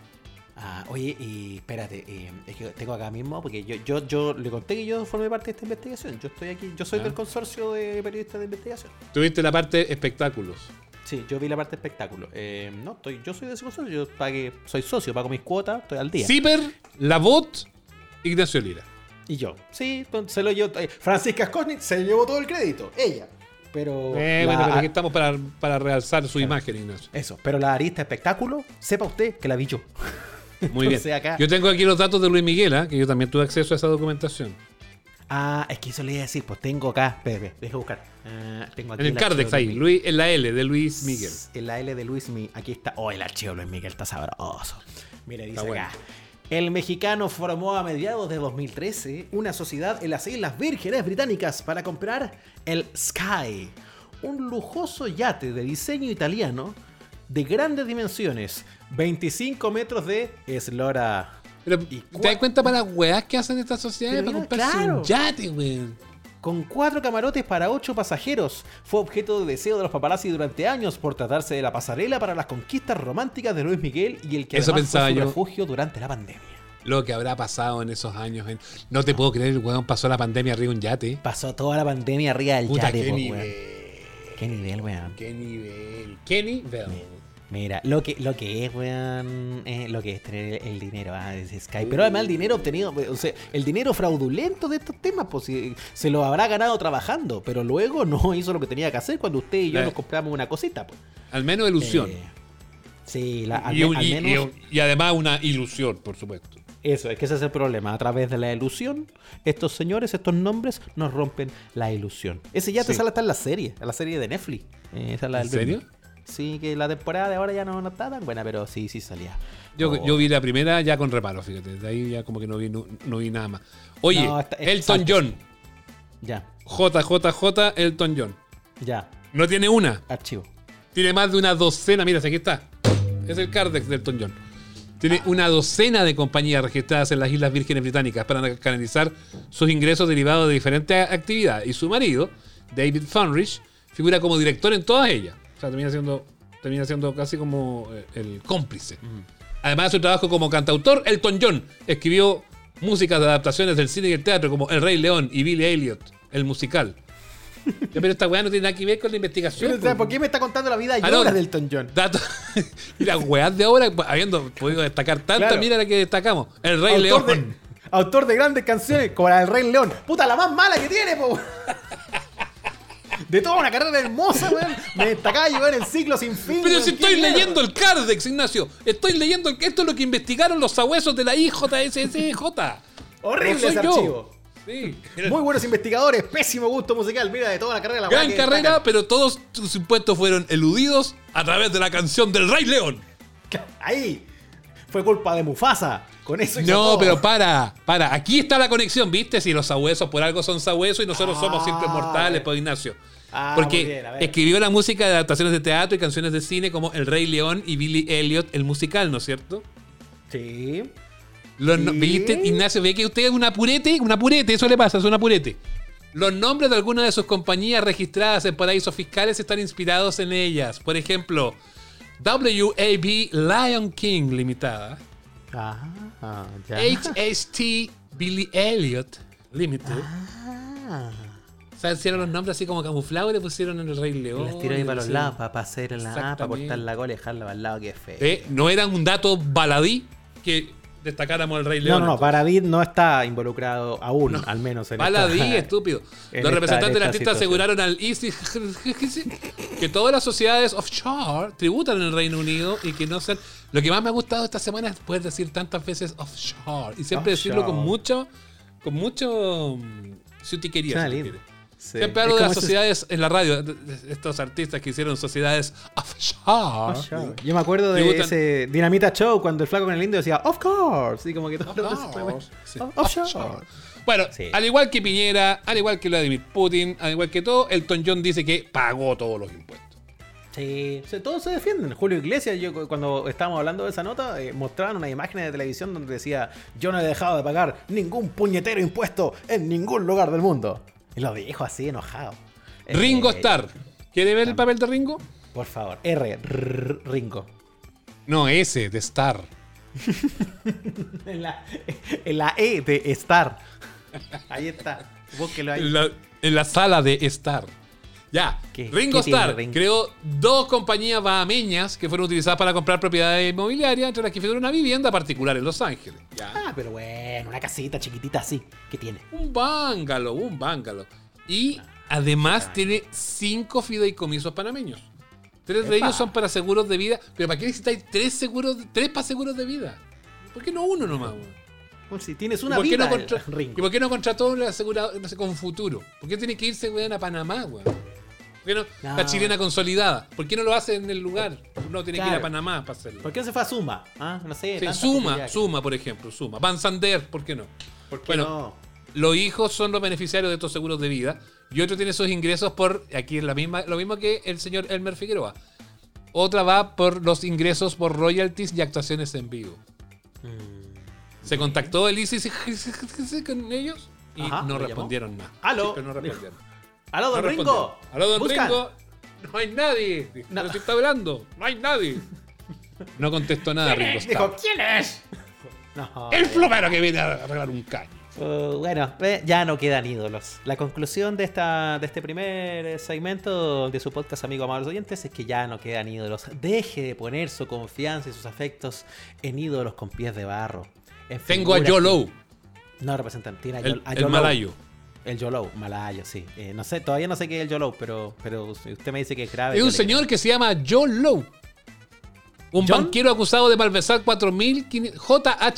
[SPEAKER 2] Ah, oye, y espérate, eh, es que tengo acá mismo, porque yo, yo, yo le conté que yo formé parte de esta investigación. Yo estoy aquí, yo soy
[SPEAKER 1] Ya.
[SPEAKER 2] del consorcio de periodistas de investigación.
[SPEAKER 1] Tuviste la parte espectáculos.
[SPEAKER 2] Sí, yo vi la parte de espectáculo. Eh, no, estoy, yo soy de ese consorcio, yo pagué, soy socio, pago mis cuotas, estoy al día.
[SPEAKER 1] Zipper, La Bot, Ignacio Lira.
[SPEAKER 2] Y yo, sí, se lo yo. eh, Francisca Skosnitz se llevó todo el crédito, ella. Pero.
[SPEAKER 1] Eh, bueno, pero aquí estamos para, para realzar su imagen, Ignacio.
[SPEAKER 2] Eso, pero la arista espectáculo, sepa usted que la vi yo. [LAUGHS]
[SPEAKER 1] Muy [LAUGHS] bien.
[SPEAKER 2] Acá-
[SPEAKER 1] Yo tengo aquí los datos de Luis Miguel, ¿ah? que yo también tuve acceso a esa documentación.
[SPEAKER 2] Ah, es que eso le iba a decir, pues tengo acá, espera, deja buscar. Ah, tengo aquí
[SPEAKER 1] En el
[SPEAKER 2] archivo
[SPEAKER 1] Cardex
[SPEAKER 2] de
[SPEAKER 1] ahí,
[SPEAKER 2] Luis-
[SPEAKER 1] en la L de Luis Miguel.
[SPEAKER 2] En la L de Luis Miguel. Aquí está. Oh, el archivo de Luis Miguel está sabroso. Mira, dice
[SPEAKER 1] Está bueno.
[SPEAKER 2] El mexicano formó a mediados de 2013 una sociedad en las Islas Vírgenes Británicas para comprar el Sky, un lujoso yate de diseño italiano de grandes dimensiones, 25 metros de eslora.
[SPEAKER 1] Pero,
[SPEAKER 2] ¿Y
[SPEAKER 1] ¿te das cuenta para las weas que hacen estas sociedades para comprarse
[SPEAKER 2] claro.
[SPEAKER 1] un yate, weón?
[SPEAKER 2] Con cuatro camarotes para ocho pasajeros, fue objeto de deseo de los paparazzi durante años por tratarse de la pasarela para las conquistas románticas de Luis Miguel y el que
[SPEAKER 1] Eso
[SPEAKER 2] además fue su
[SPEAKER 1] yo.
[SPEAKER 2] refugio durante la pandemia.
[SPEAKER 1] Lo que habrá pasado en esos años. No te puedo creer, weón pasó la pandemia arriba de un yate.
[SPEAKER 2] Pasó toda la pandemia arriba del
[SPEAKER 1] Puta,
[SPEAKER 2] yate,
[SPEAKER 1] qué
[SPEAKER 2] po,
[SPEAKER 1] nivel.
[SPEAKER 2] weón. Qué nivel, weón.
[SPEAKER 1] Qué nivel. Qué nivel.
[SPEAKER 2] Mira, lo que, lo que es, weón, es lo que es tener el dinero, ah, es Sky. Pero además el dinero obtenido, o sea, el dinero fraudulento de estos temas, pues se lo habrá ganado trabajando, pero luego no [LAUGHS] hizo lo que tenía que hacer cuando usted y yo
[SPEAKER 1] Eh.
[SPEAKER 2] nos compramos una cosita, pues.
[SPEAKER 1] Al menos ilusión.
[SPEAKER 2] Eh, sí, la- al,
[SPEAKER 1] y,
[SPEAKER 2] al menos
[SPEAKER 1] y- y además una ilusión, por supuesto.
[SPEAKER 2] eso, es que ese es el problema. A través de la ilusión, estos señores, estos nombres, nos rompen la ilusión. Ese ya te
[SPEAKER 1] Sí.
[SPEAKER 2] sale hasta en la serie, en la serie de Netflix. Eh, esa es la
[SPEAKER 1] ¿En serio?
[SPEAKER 2] Sí, que la temporada de ahora ya no, no está tan buena, pero sí, sí salía.
[SPEAKER 1] Yo,
[SPEAKER 2] Oh.
[SPEAKER 1] yo vi la primera ya con reparo, fíjate. De ahí ya como que no vi, no, no vi nada más. Oye,
[SPEAKER 2] No,
[SPEAKER 1] Elton. John.
[SPEAKER 2] Ya,
[SPEAKER 1] JJJ Elton John.
[SPEAKER 2] ya,
[SPEAKER 1] No tiene una.
[SPEAKER 2] archivo.
[SPEAKER 1] Tiene más de una docena. Mira, aquí está. Es el Cardex de Elton John. Tiene una docena de compañías registradas en las Islas Vírgenes Británicas para canalizar sus ingresos derivados de diferentes actividades. Y su marido, David Funrich, figura como director en todas ellas. O sea, termina siendo, termina siendo casi como eh, el cómplice. Además de su trabajo como cantautor, Elton John escribió músicas de adaptaciones del cine y el teatro como El Rey León y Billy Elliot, el musical. [LAUGHS] Pero esta weá no tiene nada que ver con la investigación.
[SPEAKER 2] Pero, o sea,
[SPEAKER 1] po.
[SPEAKER 2] ¿Por qué me está contando la vida y
[SPEAKER 1] Ah, no.
[SPEAKER 2] obra del Elton John?
[SPEAKER 1] Datos. [LAUGHS] y las weas de ahora, habiendo podido destacar tanta,
[SPEAKER 2] Claro.
[SPEAKER 1] mira la que destacamos. El Rey
[SPEAKER 2] autor,
[SPEAKER 1] León.
[SPEAKER 2] de, autor de grandes canciones como la del Rey León. Puta, la más mala que tiene, po. De toda una carrera hermosa, weón. Me destacaba yo en el ciclo sin fin.
[SPEAKER 1] Pero
[SPEAKER 2] weón.
[SPEAKER 1] si
[SPEAKER 2] ¿Qué
[SPEAKER 1] estoy
[SPEAKER 2] mierda?
[SPEAKER 1] leyendo el Cardex, Ignacio. Estoy leyendo el... Esto es lo que investigaron los sabuesos de la IJSSJ.
[SPEAKER 2] Horrible
[SPEAKER 1] No
[SPEAKER 2] ese
[SPEAKER 1] yo.
[SPEAKER 2] archivo.
[SPEAKER 1] Sí.
[SPEAKER 2] Muy buenos investigadores, pésimo gusto musical. Mira, de toda la carrera la
[SPEAKER 1] Gran carrera,
[SPEAKER 2] destacan.
[SPEAKER 1] pero todos sus impuestos fueron eludidos a través de la canción del Rey León.
[SPEAKER 2] Ahí. Fue culpa de Mufasa. Con eso
[SPEAKER 1] No, pero para, para. Aquí está la conexión, ¿viste? Si los sabuesos por algo son sabuesos y nosotros
[SPEAKER 2] Ah,
[SPEAKER 1] somos simples mortales, pues Ignacio.
[SPEAKER 2] Ah,
[SPEAKER 1] Porque
[SPEAKER 2] bien,
[SPEAKER 1] escribió la música de adaptaciones de teatro y canciones de cine como El Rey León y Billy Elliot, el musical, ¿no es cierto?
[SPEAKER 2] Sí.
[SPEAKER 1] Los no-. ¿Viste, Ignacio? Ve que usted es un apurete, un apurete, eso le pasa, es un apurete. Los nombres de algunas de sus compañías registradas en paraísos fiscales están inspirados en ellas. Por ejemplo, WAB Lion King Limitada,
[SPEAKER 2] Ah, ya.
[SPEAKER 1] HST Billy Elliot Limited.
[SPEAKER 2] Ah.
[SPEAKER 1] O sea, hicieron los nombres así como camuflados y le pusieron en el Rey León.
[SPEAKER 2] las tiró ahí para los lados, para hacer la A, para cortar la cola y dejarla para el lado, que feo.
[SPEAKER 1] Eh, no eran un dato baladí que destacáramos el Rey
[SPEAKER 2] no,
[SPEAKER 1] León.
[SPEAKER 2] no, no. Paravid no está involucrado aún, al menos en
[SPEAKER 1] Baladí,
[SPEAKER 2] esta-
[SPEAKER 1] estúpido. [LAUGHS]
[SPEAKER 2] en
[SPEAKER 1] Los
[SPEAKER 2] esta-
[SPEAKER 1] representantes
[SPEAKER 2] en
[SPEAKER 1] del
[SPEAKER 2] esta
[SPEAKER 1] artista aseguraron al Easy [LAUGHS] que todas las sociedades offshore tributan en el Reino Unido y que no sean. Lo que más me ha gustado esta semana es poder decir tantas veces offshore y siempre decirlo con mucho, con mucho mm, sutiquería.
[SPEAKER 2] Suena
[SPEAKER 1] si.
[SPEAKER 2] Sí.
[SPEAKER 1] Siempre hablo de las sociedades en la radio, estos artistas que hicieron sociedades offshore.
[SPEAKER 2] Offshore. Yo me acuerdo de
[SPEAKER 1] Tributan-
[SPEAKER 2] ese Dinamita Show cuando el flaco con el indio decía, of course. Y como que todo.
[SPEAKER 1] Sí.
[SPEAKER 2] Oh, Offshore.
[SPEAKER 1] Bueno,
[SPEAKER 2] Sí.
[SPEAKER 1] al igual que Piñera, al igual que Vladimir Putin, al igual que todo, Elton John dice que pagó todos los impuestos.
[SPEAKER 2] Sí, todos se defienden. Julio Iglesias, yo cu- cuando estábamos hablando de esa nota, eh, mostraban unas imágenes de televisión donde decía, yo no he dejado de pagar ningún puñetero impuesto en ningún lugar del mundo. Y lo dijo así, enojado. Eh,
[SPEAKER 1] Ringo Starr. ¿Quiere ver el papel de Ringo?
[SPEAKER 2] Por favor, R, rrr, Ringo.
[SPEAKER 1] No, ese, de Star. [LAUGHS]
[SPEAKER 2] En la, en la E de Star. [LAUGHS] Ahí está. Búsquelo ahí.
[SPEAKER 1] En la, en la sala de Star. Ya,
[SPEAKER 2] ¿Qué-
[SPEAKER 1] Ringo
[SPEAKER 2] qué
[SPEAKER 1] Starr
[SPEAKER 2] Ringo?
[SPEAKER 1] creó dos compañías bahameñas que fueron utilizadas para comprar propiedades inmobiliarias, entre las que figura una vivienda particular en Los Ángeles. Ya.
[SPEAKER 2] Ah, pero bueno, una casita chiquitita así. ¿Qué tiene?
[SPEAKER 1] Un bángalo, un bángalo. Y además
[SPEAKER 2] Ah.
[SPEAKER 1] tiene cinco fideicomisos panameños. Tres de ellos son para seguros de vida. Pero ¿para qué necesitáis tres seguros, tres para seguros de vida? ¿Por qué no uno nomás? weón?
[SPEAKER 2] Pues si tienes
[SPEAKER 1] ¿Y
[SPEAKER 2] una
[SPEAKER 1] por qué
[SPEAKER 2] vida,
[SPEAKER 1] no contra-
[SPEAKER 2] el [LAUGHS] Ringo.
[SPEAKER 1] ¿Y por qué no contrató un asegurador no sé, con futuro? ¿Por qué tiene que irse weón, a Panamá, weón? ¿Por qué no,
[SPEAKER 2] No.
[SPEAKER 1] La chilena consolidada. ¿Por qué no lo hace en el lugar? No tiene que ir a. Panamá para hacerlo.
[SPEAKER 2] ¿Por qué no se fue a Suma? Ah, no sé.
[SPEAKER 1] Sí, suma. Suma, por ejemplo, Suma. Van Sander, ¿por qué no?
[SPEAKER 2] ¿Por qué
[SPEAKER 1] Bueno,
[SPEAKER 2] no?
[SPEAKER 1] Los hijos son los beneficiarios de estos seguros de vida y otro tiene sus ingresos por, aquí es la misma, lo mismo que el señor Elmer Figueroa. Otra va por los ingresos por royalties y actuaciones en vivo. Se contactó el ICC con ellos y no
[SPEAKER 2] ¿lo
[SPEAKER 1] respondieron nada.
[SPEAKER 2] Aló.
[SPEAKER 1] Sí, no respondieron.
[SPEAKER 2] ¡Aló,
[SPEAKER 1] No
[SPEAKER 2] don Ringo!
[SPEAKER 1] respondieron. Aló, don. Ringo. No hay nadie.
[SPEAKER 2] No.
[SPEAKER 1] Está hablando, no hay nadie. No contestó nada Ringo
[SPEAKER 2] Dijo. ¿quién es? No,
[SPEAKER 1] El
[SPEAKER 2] eh,
[SPEAKER 1] plomero que viene a arreglar un caño.
[SPEAKER 2] uh, bueno, ya no quedan ídolos. La conclusión de esta de este primer eh, segmento de su podcast, amigo amables oyentes, es que ya no quedan ídolos. Deje de poner su confianza y sus afectos en ídolos con pies de barro. En
[SPEAKER 1] Tengo a Low,
[SPEAKER 2] No representan, tiene a
[SPEAKER 1] el,
[SPEAKER 2] Yo- a
[SPEAKER 1] el
[SPEAKER 2] Yolo.
[SPEAKER 1] malayo.
[SPEAKER 2] El Yolo, malayo, sí. Eh, no sé, todavía no sé qué es el Yolo, pero, pero usted me dice que es grave.
[SPEAKER 1] Es
[SPEAKER 2] yo
[SPEAKER 1] un señor que se llama Joe Low. Un
[SPEAKER 2] ¿John?
[SPEAKER 1] banquero acusado de malversar 4.500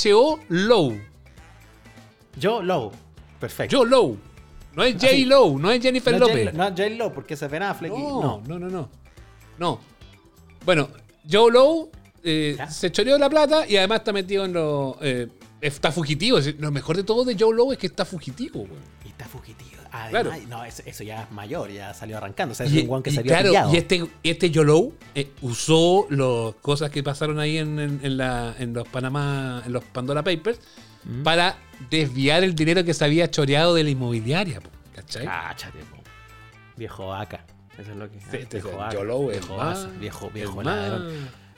[SPEAKER 1] JHO Low.
[SPEAKER 2] Yo Low. Perfecto.
[SPEAKER 1] Joe Low. No es J.
[SPEAKER 2] Así.
[SPEAKER 1] Low, no es Jennifer
[SPEAKER 2] no,
[SPEAKER 1] López.
[SPEAKER 2] J- no, J. Lo, porque es Ben Affleck. y-
[SPEAKER 1] No,
[SPEAKER 2] no.
[SPEAKER 1] no, no, no. No. Bueno, Joe Low eh, se choreó la plata y además está metido en lo. eh, está fugitivo. Lo mejor de todo de Joe es que está fugitivo, güey.
[SPEAKER 2] Y está fugitivo. Además,
[SPEAKER 1] Claro.
[SPEAKER 2] No, eso, eso ya es mayor, ya salió arrancando. O sea, es
[SPEAKER 1] Y,
[SPEAKER 2] un guan que
[SPEAKER 1] y
[SPEAKER 2] había
[SPEAKER 1] claro,
[SPEAKER 2] pillado.
[SPEAKER 1] y este, este Yolo eh, usó las cosas que pasaron ahí en, en- en la- en los Panamá, en los Pandora Papers,
[SPEAKER 2] Mm.
[SPEAKER 1] para desviar el dinero que se había choreado de la inmobiliaria. po, ¿Cachai?
[SPEAKER 2] Cáchate, po. Viejo vaca. Eso es lo que.
[SPEAKER 1] Sí, este es
[SPEAKER 2] viejo
[SPEAKER 1] el
[SPEAKER 2] vaca,
[SPEAKER 1] es
[SPEAKER 2] viejo
[SPEAKER 1] más-
[SPEAKER 2] viejo, viejo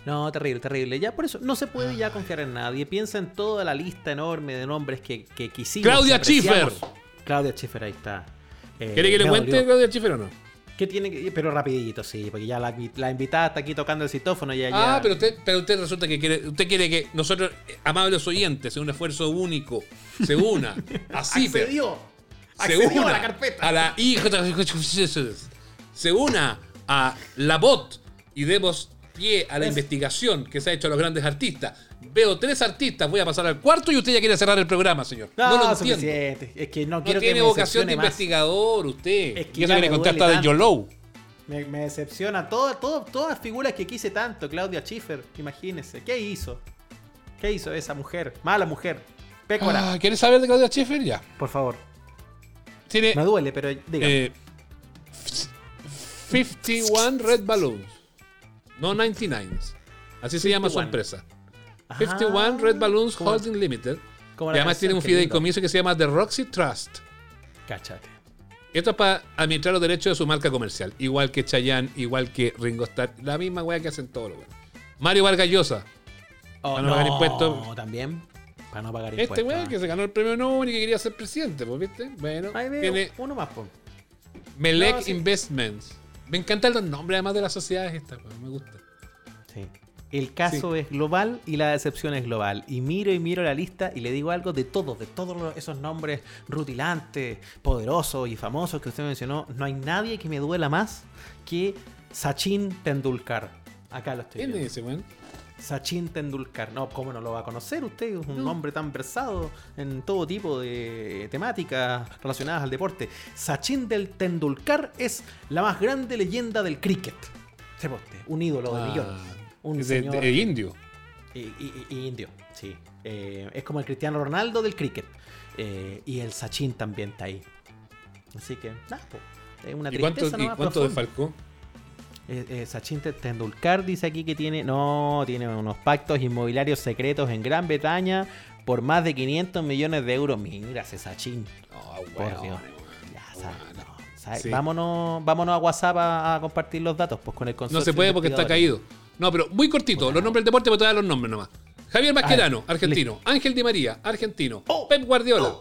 [SPEAKER 2] No, terrible, terrible. Ya por eso no se puede ya confiar en nadie. Piensa en toda la lista enorme de nombres que, que quisimos.
[SPEAKER 1] Claudia. Schiffer.
[SPEAKER 2] Claudia Schiffer, ahí está. Eh,
[SPEAKER 1] ¿Quiere que le cuente
[SPEAKER 2] dolió.
[SPEAKER 1] Claudia Schiffer o no?
[SPEAKER 2] ¿Qué tiene que.? Pero rapidito, sí, porque ya la, la invitada está aquí tocando el citófono. Ya, ya.
[SPEAKER 1] Ah, pero usted, pero usted resulta que quiere, usted quiere que nosotros, eh, amables oyentes, en un esfuerzo único, se una a Cifer,
[SPEAKER 2] Accedió.
[SPEAKER 1] se
[SPEAKER 2] Accedió
[SPEAKER 1] una
[SPEAKER 2] a la carpeta.
[SPEAKER 1] a la se una a la bot y demos pie a la
[SPEAKER 2] Es-
[SPEAKER 1] investigación que se ha hecho a los grandes artistas. Veo tres artistas, voy a pasar al cuarto y usted ya quiere cerrar el programa, señor. No,
[SPEAKER 2] No,
[SPEAKER 1] lo entiendo.
[SPEAKER 2] suficiente. Es que no,
[SPEAKER 1] No
[SPEAKER 2] quiero
[SPEAKER 1] tiene
[SPEAKER 2] que me
[SPEAKER 1] vocación de
[SPEAKER 2] más.
[SPEAKER 1] investigador usted.
[SPEAKER 2] Es que
[SPEAKER 1] y eso hasta de
[SPEAKER 2] tanto.
[SPEAKER 1] YOLO.
[SPEAKER 2] Me, me decepciona todo, todo, todas las figuras que quise tanto. Claudia Schiffer, imagínese. ¿Qué hizo? ¿Qué hizo esa mujer? Mala mujer. Pécora.
[SPEAKER 1] Ah, ¿Quieres saber de Claudia Schiffer? Ya.
[SPEAKER 2] Por favor.
[SPEAKER 1] Tiene
[SPEAKER 2] Me duele, pero dígame.
[SPEAKER 1] eh, 51 Red Balloons. No 99. Así se llama su
[SPEAKER 2] 51.
[SPEAKER 1] empresa.
[SPEAKER 2] Ah,
[SPEAKER 1] 51 Red Balloons Holding Limited. Y además tiene un fideicomiso que se llama The Roxy Trust.
[SPEAKER 2] Cáchate.
[SPEAKER 1] Esto es para administrar los derechos de su marca comercial. Igual que Chayanne, igual que Ringo Starr. La misma weá que hacen todos los weones. Mario Vargas Llosa.
[SPEAKER 2] Oh,
[SPEAKER 1] Para no pagar impuestos.
[SPEAKER 2] también. Para no pagar
[SPEAKER 1] Este
[SPEAKER 2] impuestos.
[SPEAKER 1] weón que se ganó el premio Nobel y que quería ser presidente, pues, ¿viste? Bueno,
[SPEAKER 2] Ahí veo,
[SPEAKER 1] tiene
[SPEAKER 2] uno más, po.
[SPEAKER 1] Melec
[SPEAKER 2] No, sí.
[SPEAKER 1] Investments. Me encantan los nombres además de las sociedades estas, weón, me gusta.
[SPEAKER 2] Sí. El caso es global y la decepción es global. Y miro y miro la lista y le digo algo de todos, de todos esos nombres rutilantes, poderosos y famosos que usted mencionó. No hay nadie que me duela más que Sachin Tendulkar. Acá lo estoy
[SPEAKER 1] ¿Quién es ese weón?
[SPEAKER 2] Sachin Tendulkar. No, ¿cómo no lo va a conocer usted? Es un nombre tan versado en todo tipo de temáticas relacionadas al deporte. Sachin del Tendulkar es la más grande leyenda del cricket. Usted, un ídolo de
[SPEAKER 1] Ah,
[SPEAKER 2] millón. Un
[SPEAKER 1] de-
[SPEAKER 2] señor
[SPEAKER 1] de indio.
[SPEAKER 2] y, y- y indio, sí. Eh, es como el Cristiano Ronaldo del cricket. Eh, y el Sachin también está ahí. Así que, nada, po. Es una
[SPEAKER 1] ¿Y cuánto, y cuánto
[SPEAKER 2] profunda.
[SPEAKER 1] desfalcó?
[SPEAKER 2] Eh, eh, Sachin Tendulkar dice aquí que tiene. No, tiene unos pactos inmobiliarios secretos en Gran Bretaña por más de 500 millones de euros. Mira ese Sachin.
[SPEAKER 1] No,
[SPEAKER 2] Por Dios. Ya, sabe,
[SPEAKER 1] weón.
[SPEAKER 2] no, sabe.
[SPEAKER 1] Sí.
[SPEAKER 2] Vámonos, vámonos a WhatsApp a, a compartir los datos pues con el
[SPEAKER 1] No
[SPEAKER 2] consorcio
[SPEAKER 1] se puede porque está caído. No, pero muy cortito. Los nombres del deporte, pero te voy a dar los nombres nomás. Javier Mascherano, argentino. Ángel Di María, argentino.
[SPEAKER 2] Oh.
[SPEAKER 1] Pep Guardiola.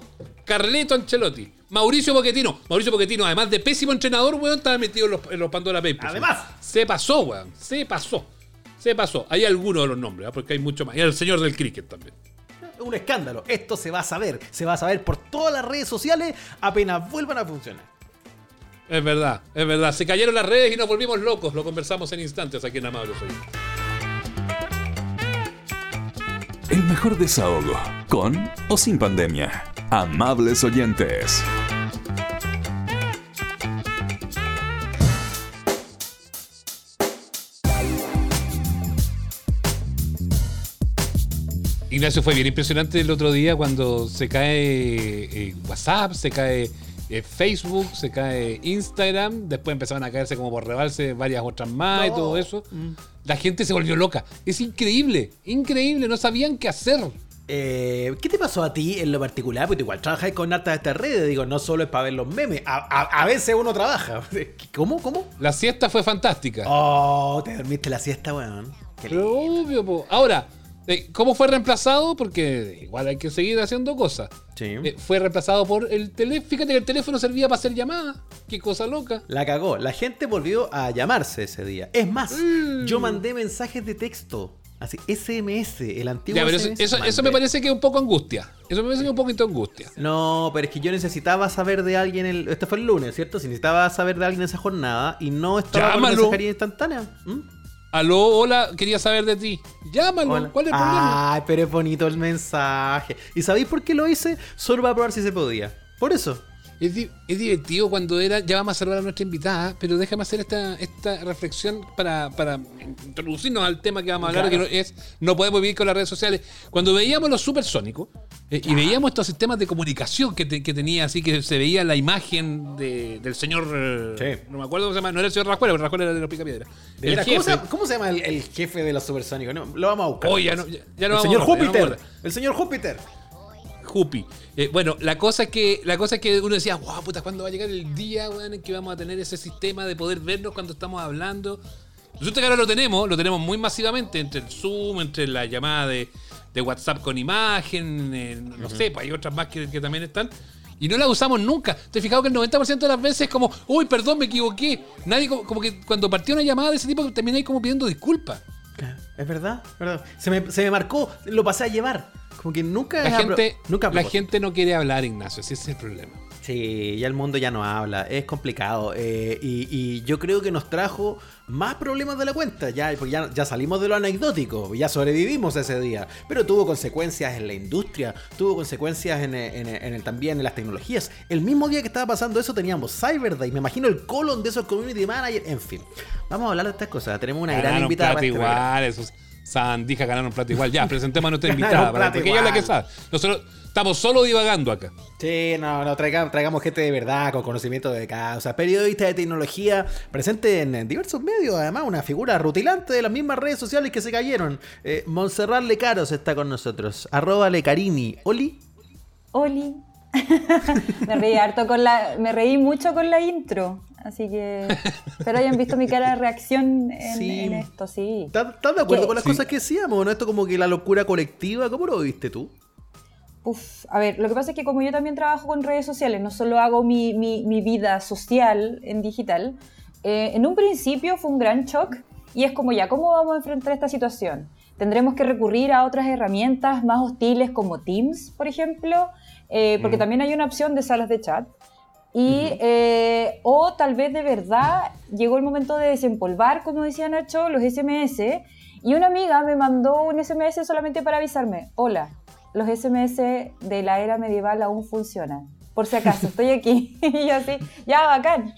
[SPEAKER 1] Carleto Ancelotti. Mauricio Pochettino. Mauricio Pochettino, además de pésimo entrenador, weón, estaba metido en los, en los Pandora Papers.
[SPEAKER 2] Además.
[SPEAKER 1] weón. Se pasó, weón. Se pasó. Se pasó. Hay algunos de los nombres, ¿ah? porque hay mucho más. Y el señor del cricket también.
[SPEAKER 2] un escándalo. Esto se va a saber. Se va a saber por todas las redes sociales apenas vuelvan a funcionar.
[SPEAKER 1] Es verdad, es verdad. Se cayeron las redes y nos volvimos locos. Lo conversamos en instantes aquí en Amables.
[SPEAKER 3] El mejor desahogo, con o sin pandemia. Amables oyentes.
[SPEAKER 1] Ignacio fue bien impresionante el otro día cuando se cae eh, WhatsApp, se cae eh, Facebook, se cae Instagram, después empezaron a caerse como por rebalse varias otras más y todo eso. La gente se volvió loca. Es increíble, increíble, no sabían qué hacer.
[SPEAKER 2] Eh, ¿Qué te pasó a ti en lo particular? Porque igual trabajáis con hartas de estas redes. Digo, no solo es para ver los memes. A, a- a veces uno trabaja. [LAUGHS] ¿Cómo? ¿Cómo?
[SPEAKER 1] La siesta fue fantástica.
[SPEAKER 2] Oh, te dormiste la siesta, weón. Lindo.
[SPEAKER 1] obvio, po. Ahora, ¿cómo fue reemplazado? Porque igual hay que seguir haciendo cosas.
[SPEAKER 2] Sí.
[SPEAKER 1] Eh, fue reemplazado por el teléfono. Fíjate que el teléfono servía para hacer llamadas. Qué cosa loca.
[SPEAKER 2] La cagó. La gente volvió a llamarse ese día. Es más,
[SPEAKER 1] Mm.
[SPEAKER 2] yo mandé mensajes de texto. Así, SMS, el antiguo
[SPEAKER 1] Ya, pero
[SPEAKER 2] SMS.
[SPEAKER 1] eso, me parece que es un poco angustia. Eso me parece que es un poquito angustia.
[SPEAKER 2] No, pero es que yo necesitaba saber de alguien. El... Este fue el lunes, ¿cierto? Si necesitaba saber de alguien esa jornada y no estaba con
[SPEAKER 1] Llámalo.
[SPEAKER 2] mensajería instantánea. ¿Mm?
[SPEAKER 1] Aló, hola, quería saber de ti. Llámalo,
[SPEAKER 2] Hola.
[SPEAKER 1] ¿cuál es el problema?
[SPEAKER 2] Ay, pero es bonito el mensaje. ¿Y sabéis por qué lo hice? Solo para probar si se podía. Por eso.
[SPEAKER 1] Es, di- es divertido cuando era. Ya vamos a saludar a nuestra invitada, pero déjame hacer esta, esta reflexión para, para introducirnos al tema que vamos a hablar,
[SPEAKER 2] Claro.
[SPEAKER 1] que no- es no podemos vivir con las redes sociales. Cuando veíamos los supersónicos eh, y veíamos estos sistemas de comunicación que, te- que tenía, así que se veía la imagen de- del señor.
[SPEAKER 2] Sí.
[SPEAKER 1] No me acuerdo cómo se llama, no era el señor Rascuela, pero Rascuela era de los Picapiedra. El
[SPEAKER 2] veras, ¿cómo, se llama, cómo se llama el, el jefe de los supersónicos? No, lo vamos a buscar.
[SPEAKER 1] Oh, ya no- ya- ya no
[SPEAKER 2] el
[SPEAKER 1] vamos
[SPEAKER 2] señor
[SPEAKER 1] a ya
[SPEAKER 2] Júpiter. el señor Júpiter.
[SPEAKER 1] Jupi. Eh, bueno, la cosa es que la cosa es que uno decía, wow, puta, ¿cuándo va a llegar el día, weón, en que vamos a tener ese sistema de poder vernos cuando estamos hablando? Resulta que ahora lo tenemos, lo tenemos muy masivamente entre el Zoom, entre la llamada de, de WhatsApp con imagen, eh, no sé, pues hay otras más que, que también están. Y no las usamos nunca. ¿Te has fijado que el 90% de las veces es como, uy, perdón, me equivoqué? Nadie, como, como que cuando partió una llamada de ese tipo, también hay como pidiendo disculpas.
[SPEAKER 2] Claro, Es verdad, verdad. Se me, se me marcó, lo pasé a llevar. Como que nunca.
[SPEAKER 1] La gente,
[SPEAKER 2] nunca
[SPEAKER 1] la gente no quiere hablar, Ignacio, ese es el problema.
[SPEAKER 2] Sí, ya el mundo ya no habla, es complicado. eh, y, y yo creo que nos trajo más problemas de la cuenta, ya, porque ya, ya salimos de lo anecdótico, ya sobrevivimos ese día, pero tuvo consecuencias en la industria, tuvo consecuencias en, en- en el- también en las tecnologías. El mismo día que estaba pasando eso teníamos Cyber Day, me imagino el colon de esos community managers, en fin. Vamos a hablar de estas cosas, tenemos una gran invitada. para este
[SPEAKER 1] igual, esos sandijas ganaron plata igual. Ya, presentemos a [LAUGHS] nuestra invitada, para- porque ella es la que sabe. Nosotros estamos solo divagando acá.
[SPEAKER 2] Sí, no, no, traiga- traigamos gente de verdad, con conocimiento de causa, periodista de tecnología, presente en, en diversos medios, además una figura rutilante de las mismas redes sociales que se cayeron. Eh, Montserrat Lecaros está con nosotros, arroba Lecarini. Oli,
[SPEAKER 4] Oli. Me reí harto con la. Me reí mucho con la intro. Así que. Espero hayan visto mi cara de reacción en,
[SPEAKER 2] Sí.
[SPEAKER 4] en esto, sí.
[SPEAKER 2] ¿estás de acuerdo
[SPEAKER 4] ¿Qué?
[SPEAKER 2] con las
[SPEAKER 1] Sí.
[SPEAKER 2] cosas que decíamos? ¿No? Esto como que la locura colectiva, ¿cómo lo viste tú?
[SPEAKER 4] Uf, a ver, lo que pasa es que como yo también trabajo con redes sociales, no solo hago mi, mi- mi vida social en digital, eh, en un principio fue un gran shock y es como ya, ¿cómo vamos a enfrentar esta situación? ¿Tendremos que recurrir a otras herramientas más hostiles como Teams, por ejemplo? Eh, porque también hay una opción de salas de chat. Y, eh, o tal vez de verdad llegó el momento de desempolvar, como decía Nacho, los SMS. Y una amiga me mandó un SMS solamente para avisarme, hola, los SMS de la era medieval aún funcionan. Por si acaso, estoy aquí. [LAUGHS] y yo así, ya, bacán.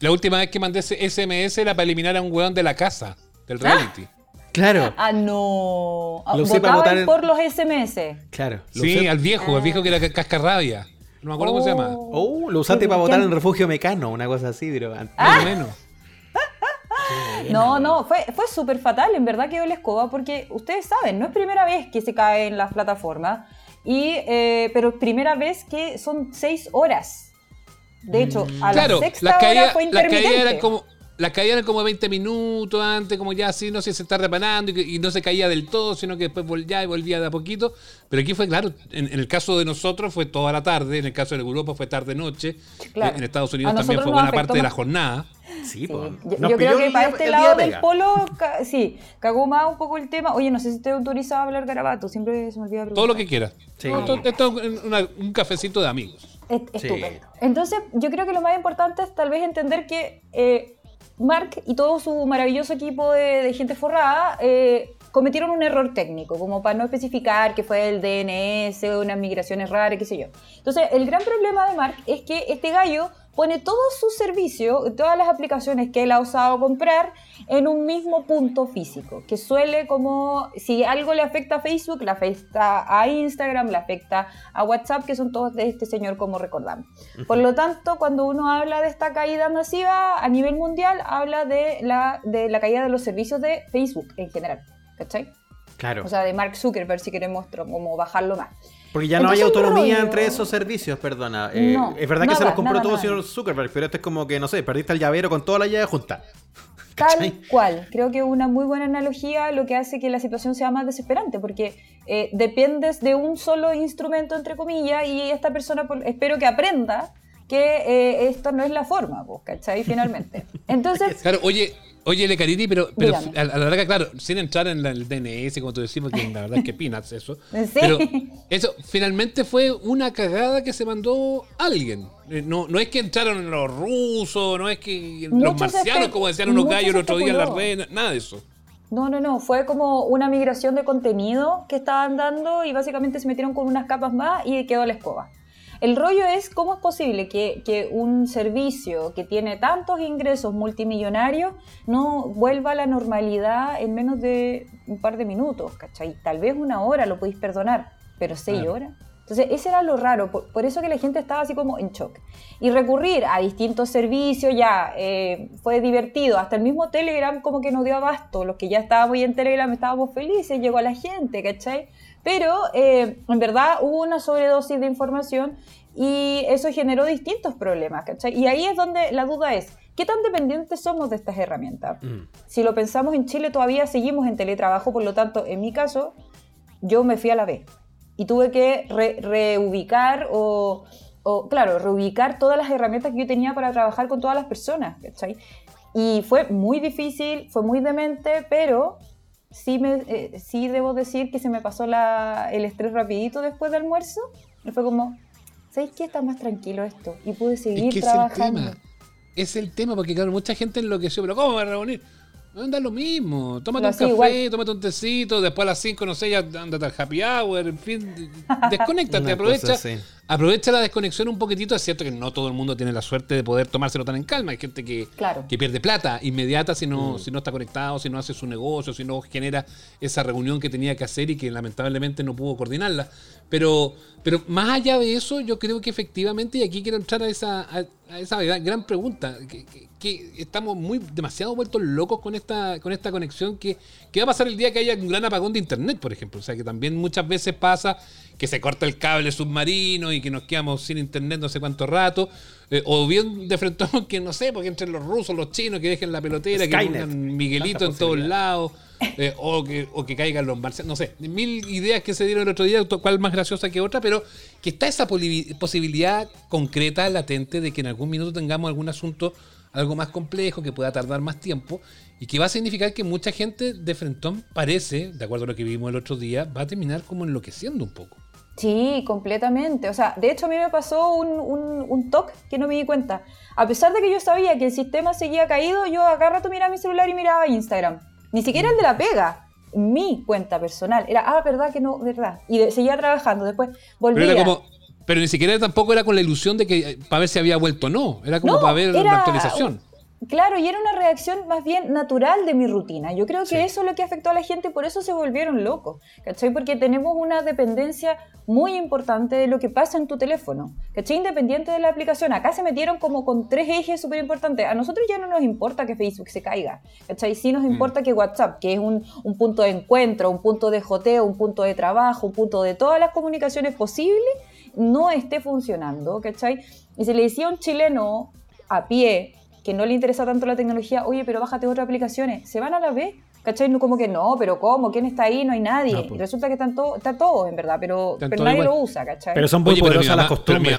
[SPEAKER 1] La última vez que mandé ese SMS era para eliminar a un weón de la casa, del reality.
[SPEAKER 2] Claro,
[SPEAKER 4] Ah, no. Ah,
[SPEAKER 2] Lo usé para
[SPEAKER 4] Votaban
[SPEAKER 2] votar en-
[SPEAKER 4] por los SMS.
[SPEAKER 2] claro. Lo
[SPEAKER 1] Sí,
[SPEAKER 2] usé-
[SPEAKER 1] al viejo, al viejo que era ca- cascarrabia. No me acuerdo cómo se llama.
[SPEAKER 2] Oh, lo usaste
[SPEAKER 4] ¿Qué-
[SPEAKER 2] para votar en refugio mecano, una cosa así, pero...
[SPEAKER 1] Más o menos. [LAUGHS]
[SPEAKER 4] No, no, fue, fue súper fatal, en verdad quedó la escoba, porque ustedes saben, no es primera vez que se cae en las plataformas, y, eh, pero es primera vez que son seis horas. De hecho, a
[SPEAKER 1] Claro,
[SPEAKER 4] la sexta
[SPEAKER 1] las
[SPEAKER 4] hora
[SPEAKER 1] caídas,
[SPEAKER 4] fue
[SPEAKER 1] las caídas
[SPEAKER 4] intermitente.
[SPEAKER 1] eran como. Las caídas eran como 20 minutos antes, como ya así, no sé, se está reparando y, no se caía del todo, sino que después volvía y volvía de a poquito. Pero aquí fue claro, en, en el caso de nosotros fue toda la tarde, en el caso de Europa fue tarde-noche,
[SPEAKER 4] Claro.
[SPEAKER 1] en Estados Unidos también fue buena parte de la jornada.
[SPEAKER 2] Sí,
[SPEAKER 4] Sí. Yo, yo creo que para
[SPEAKER 2] día-
[SPEAKER 4] este lado
[SPEAKER 2] de
[SPEAKER 4] del polo, ca- sí, cagó más un poco el tema. Oye, no sé si estoy autorizado a hablar garabato, siempre se me olvida preguntar.
[SPEAKER 1] Todo lo que quieras.
[SPEAKER 2] Sí.
[SPEAKER 1] Esto, esto es una- un cafecito de amigos.
[SPEAKER 4] Es-
[SPEAKER 2] Sí.
[SPEAKER 4] Estupendo. Entonces, yo creo que lo más importante es tal vez entender que eh, Mark y todo su maravilloso equipo de, gente forrada eh, cometieron un error técnico, como para no especificar que fue el DNS, unas migraciones raras, qué sé yo. Entonces, el gran problema de Mark es que este gallo pone todos sus servicios, todas las aplicaciones que él ha usado comprar en un mismo punto físico, que suele como, si algo le afecta a Facebook, le afecta a Instagram, le afecta a WhatsApp, que son todos de este señor como recordamos. Por lo tanto, cuando uno habla de esta caída masiva a nivel mundial, habla de la, de la caída de los servicios de Facebook en general, ¿cachai?
[SPEAKER 2] Claro.
[SPEAKER 4] O sea, de Mark Zuckerberg, si queremos como bajarlo más.
[SPEAKER 2] Porque ya no hay
[SPEAKER 4] Entonces,
[SPEAKER 2] autonomía
[SPEAKER 4] rollo-
[SPEAKER 2] entre esos servicios, perdona. Eh,
[SPEAKER 4] No,
[SPEAKER 2] es verdad que se los compró
[SPEAKER 4] nada,
[SPEAKER 2] todo el
[SPEAKER 4] nada.
[SPEAKER 2] señor Zuckerberg, pero esto es como que, no sé, perdiste el llavero con toda la llave junta. [LAUGHS]
[SPEAKER 4] Tal
[SPEAKER 2] ¿Cachai?
[SPEAKER 4] cual. Creo que una muy buena analogía lo que hace que la situación sea más desesperante, porque eh, dependes de un solo instrumento, entre comillas, y esta persona por- espero que aprenda que eh, esto no es la forma, pues, ¿cachai? Finalmente. [LAUGHS] Entonces,
[SPEAKER 1] Claro, oye, oye, Lecarini, pero, a, a la larga, claro, sin entrar en la- el DNS, como tú decimos, que la verdad es que peanuts eso. [LAUGHS]
[SPEAKER 4] Sí.
[SPEAKER 1] Pero eso finalmente fue una cagada que se mandó alguien. Eh, No, no es que entraron los rusos, no es que los
[SPEAKER 4] Mucho
[SPEAKER 1] marcianos, como decían unos gallos el otro día en las redes, nada de eso.
[SPEAKER 4] no, no, no, fue como una migración de contenido que estaban dando y básicamente se metieron con unas capas más y quedó la escoba. El rollo es cómo es posible que, que un servicio que tiene tantos ingresos multimillonarios no vuelva a la normalidad en menos de un par de minutos, ¿cachai? Tal vez una hora lo podéis perdonar, pero seis
[SPEAKER 1] Claro.
[SPEAKER 4] horas. Entonces, ese era lo raro, por, por eso que la gente estaba así como en shock. Y recurrir a distintos servicios ya eh, fue divertido. Hasta el mismo Telegram como que nos dio abasto. Los que ya estábamos ahí en Telegram estábamos felices, llegó a la gente, ¿cachai? Pero eh, en verdad hubo una sobredosis de información y eso generó distintos problemas, ¿cachai? Y ahí es donde la duda es, ¿qué tan dependientes somos de estas herramientas?
[SPEAKER 2] Mm.
[SPEAKER 4] Si lo pensamos en Chile, todavía seguimos en teletrabajo, por lo tanto, en mi caso, yo me fui a la B y tuve que re- reubicar o, o, claro, reubicar todas las herramientas que yo tenía para trabajar con todas las personas, ¿cachai? Y fue muy difícil, fue muy demente, pero sí, me, eh, sí debo decir que se me pasó la- el estrés rapidito después del almuerzo. Y fue como, ¿sabéis qué? Está más tranquilo esto. Y pude seguir
[SPEAKER 1] Es que es el
[SPEAKER 4] trabajando.
[SPEAKER 1] tema. Es el tema, porque claro, mucha gente enloqueció, pero ¿cómo va a reunir? No da lo mismo. Tómate
[SPEAKER 4] Lo
[SPEAKER 1] un café,
[SPEAKER 4] igual.
[SPEAKER 1] tómate un tecito, después a las 5, no sé, ya ándate al happy hour, en fin. [LAUGHS] Desconéctate, aprovecha. Aprovecha la desconexión un poquito. Es cierto que no todo el mundo tiene la suerte de poder tomárselo tan en calma. Hay gente que,
[SPEAKER 4] Claro.
[SPEAKER 1] que pierde plata inmediata si
[SPEAKER 2] Mm.
[SPEAKER 1] no, si no está conectado, si no hace su negocio, si no genera esa reunión que tenía que hacer y que lamentablemente no pudo coordinarla. Pero, pero más allá de eso, yo creo que efectivamente, y aquí quiero entrar a esa, a, a esa gran, pregunta, que, que- que estamos muy demasiado vueltos locos con esta, con esta conexión, que, que va a pasar el día que haya un gran apagón de internet, por ejemplo. O sea, que también muchas veces pasa que se corta el cable submarino y que nos quedamos sin internet no sé cuánto rato. eh, o bien de frente que no sé, porque entre los rusos, los chinos, que dejen la pelotera, que pongan Miguelito en todos lados. Eh, o, que, o que caigan los marcianos, no sé, mil ideas que se dieron el otro día, cuál más graciosa que otra, pero que está esa posibilidad concreta, latente, de que en algún minuto tengamos algún asunto algo más complejo, que pueda tardar más tiempo, y que va a significar que mucha gente de Frentón parece, de acuerdo a lo que vimos el otro día, va a terminar como enloqueciendo un poco.
[SPEAKER 4] Sí, completamente. O sea, de hecho a mí me pasó un, un, toque que no me di cuenta. A pesar de que yo sabía que el sistema seguía caído, yo acá rato miraba mi celular y miraba Instagram. Ni siquiera el de la pega. Mi cuenta personal. Era, ah, verdad que no, verdad. Y de- seguía trabajando. Después volvía.
[SPEAKER 1] Pero era como. Pero ni siquiera tampoco era con la ilusión de que para ver si había vuelto o no. Era como
[SPEAKER 4] No,
[SPEAKER 1] para ver
[SPEAKER 4] era-
[SPEAKER 1] la actualización.
[SPEAKER 4] Claro, y era una reacción más bien natural de mi rutina. Yo creo que eso es lo que afectó a la gente, por eso se volvieron locos, ¿cachai? Porque tenemos una dependencia muy importante de lo que pasa en tu teléfono, ¿cachai? Independiente de la aplicación. Acá se metieron como con tres ejes súper importantes. A nosotros ya no nos importa que Facebook se caiga, ¿cachai? Sí nos importa que WhatsApp, que es un, un punto de encuentro, un punto de joteo, un punto de trabajo, un punto de todas las comunicaciones posibles, no esté funcionando, ¿cachai? Y se le decía a un chileno a pie que no le interesa tanto la tecnología, oye, pero bájate otras aplicaciones, se van a la B, ¿cachai? No como que no, pero ¿cómo? ¿Quién está ahí? No hay nadie.
[SPEAKER 2] No, pues.
[SPEAKER 4] resulta que están todos, está todos, en verdad, pero, pero nadie
[SPEAKER 1] igual.
[SPEAKER 4] lo usa, ¿cachai?
[SPEAKER 2] Pero son muy
[SPEAKER 1] Oye,
[SPEAKER 2] poderosas las
[SPEAKER 1] mamá-
[SPEAKER 2] costumbres.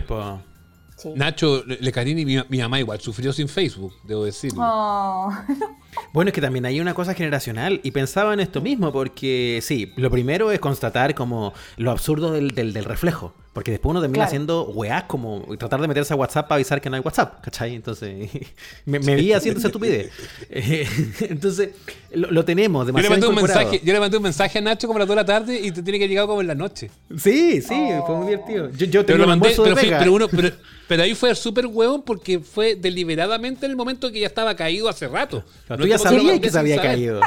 [SPEAKER 4] Sí.
[SPEAKER 1] Nacho Lecarini, mi, mi mamá igual, sufrió sin Facebook, debo decirlo.
[SPEAKER 4] Oh. [LAUGHS]
[SPEAKER 2] Bueno, es que también hay una cosa generacional y pensaba en esto mismo porque sí, lo primero es constatar como lo absurdo del, del, del reflejo, porque después uno termina
[SPEAKER 4] Claro.
[SPEAKER 2] haciendo weás como tratar de meterse a WhatsApp para avisar que no hay WhatsApp, ¿cachai? Entonces [LAUGHS] me, me vi haciendo esa estupidez. Eh, [LAUGHS] Entonces lo, lo tenemos
[SPEAKER 1] Yo le,
[SPEAKER 2] demasiado
[SPEAKER 1] mandé un mensaje, yo le mandé un mensaje a Nacho como a las 2 de la tarde y te tiene que llegar como en la noche.
[SPEAKER 2] Sí, sí, fue muy divertido. Yo, yo
[SPEAKER 1] Pero, lo mandé, pero, fui-
[SPEAKER 2] pega.
[SPEAKER 1] pero uno, pero, pero ahí fue súper huevón porque fue deliberadamente en el momento que ya estaba caído hace rato. No
[SPEAKER 2] tú ya
[SPEAKER 1] como que
[SPEAKER 2] se había caído.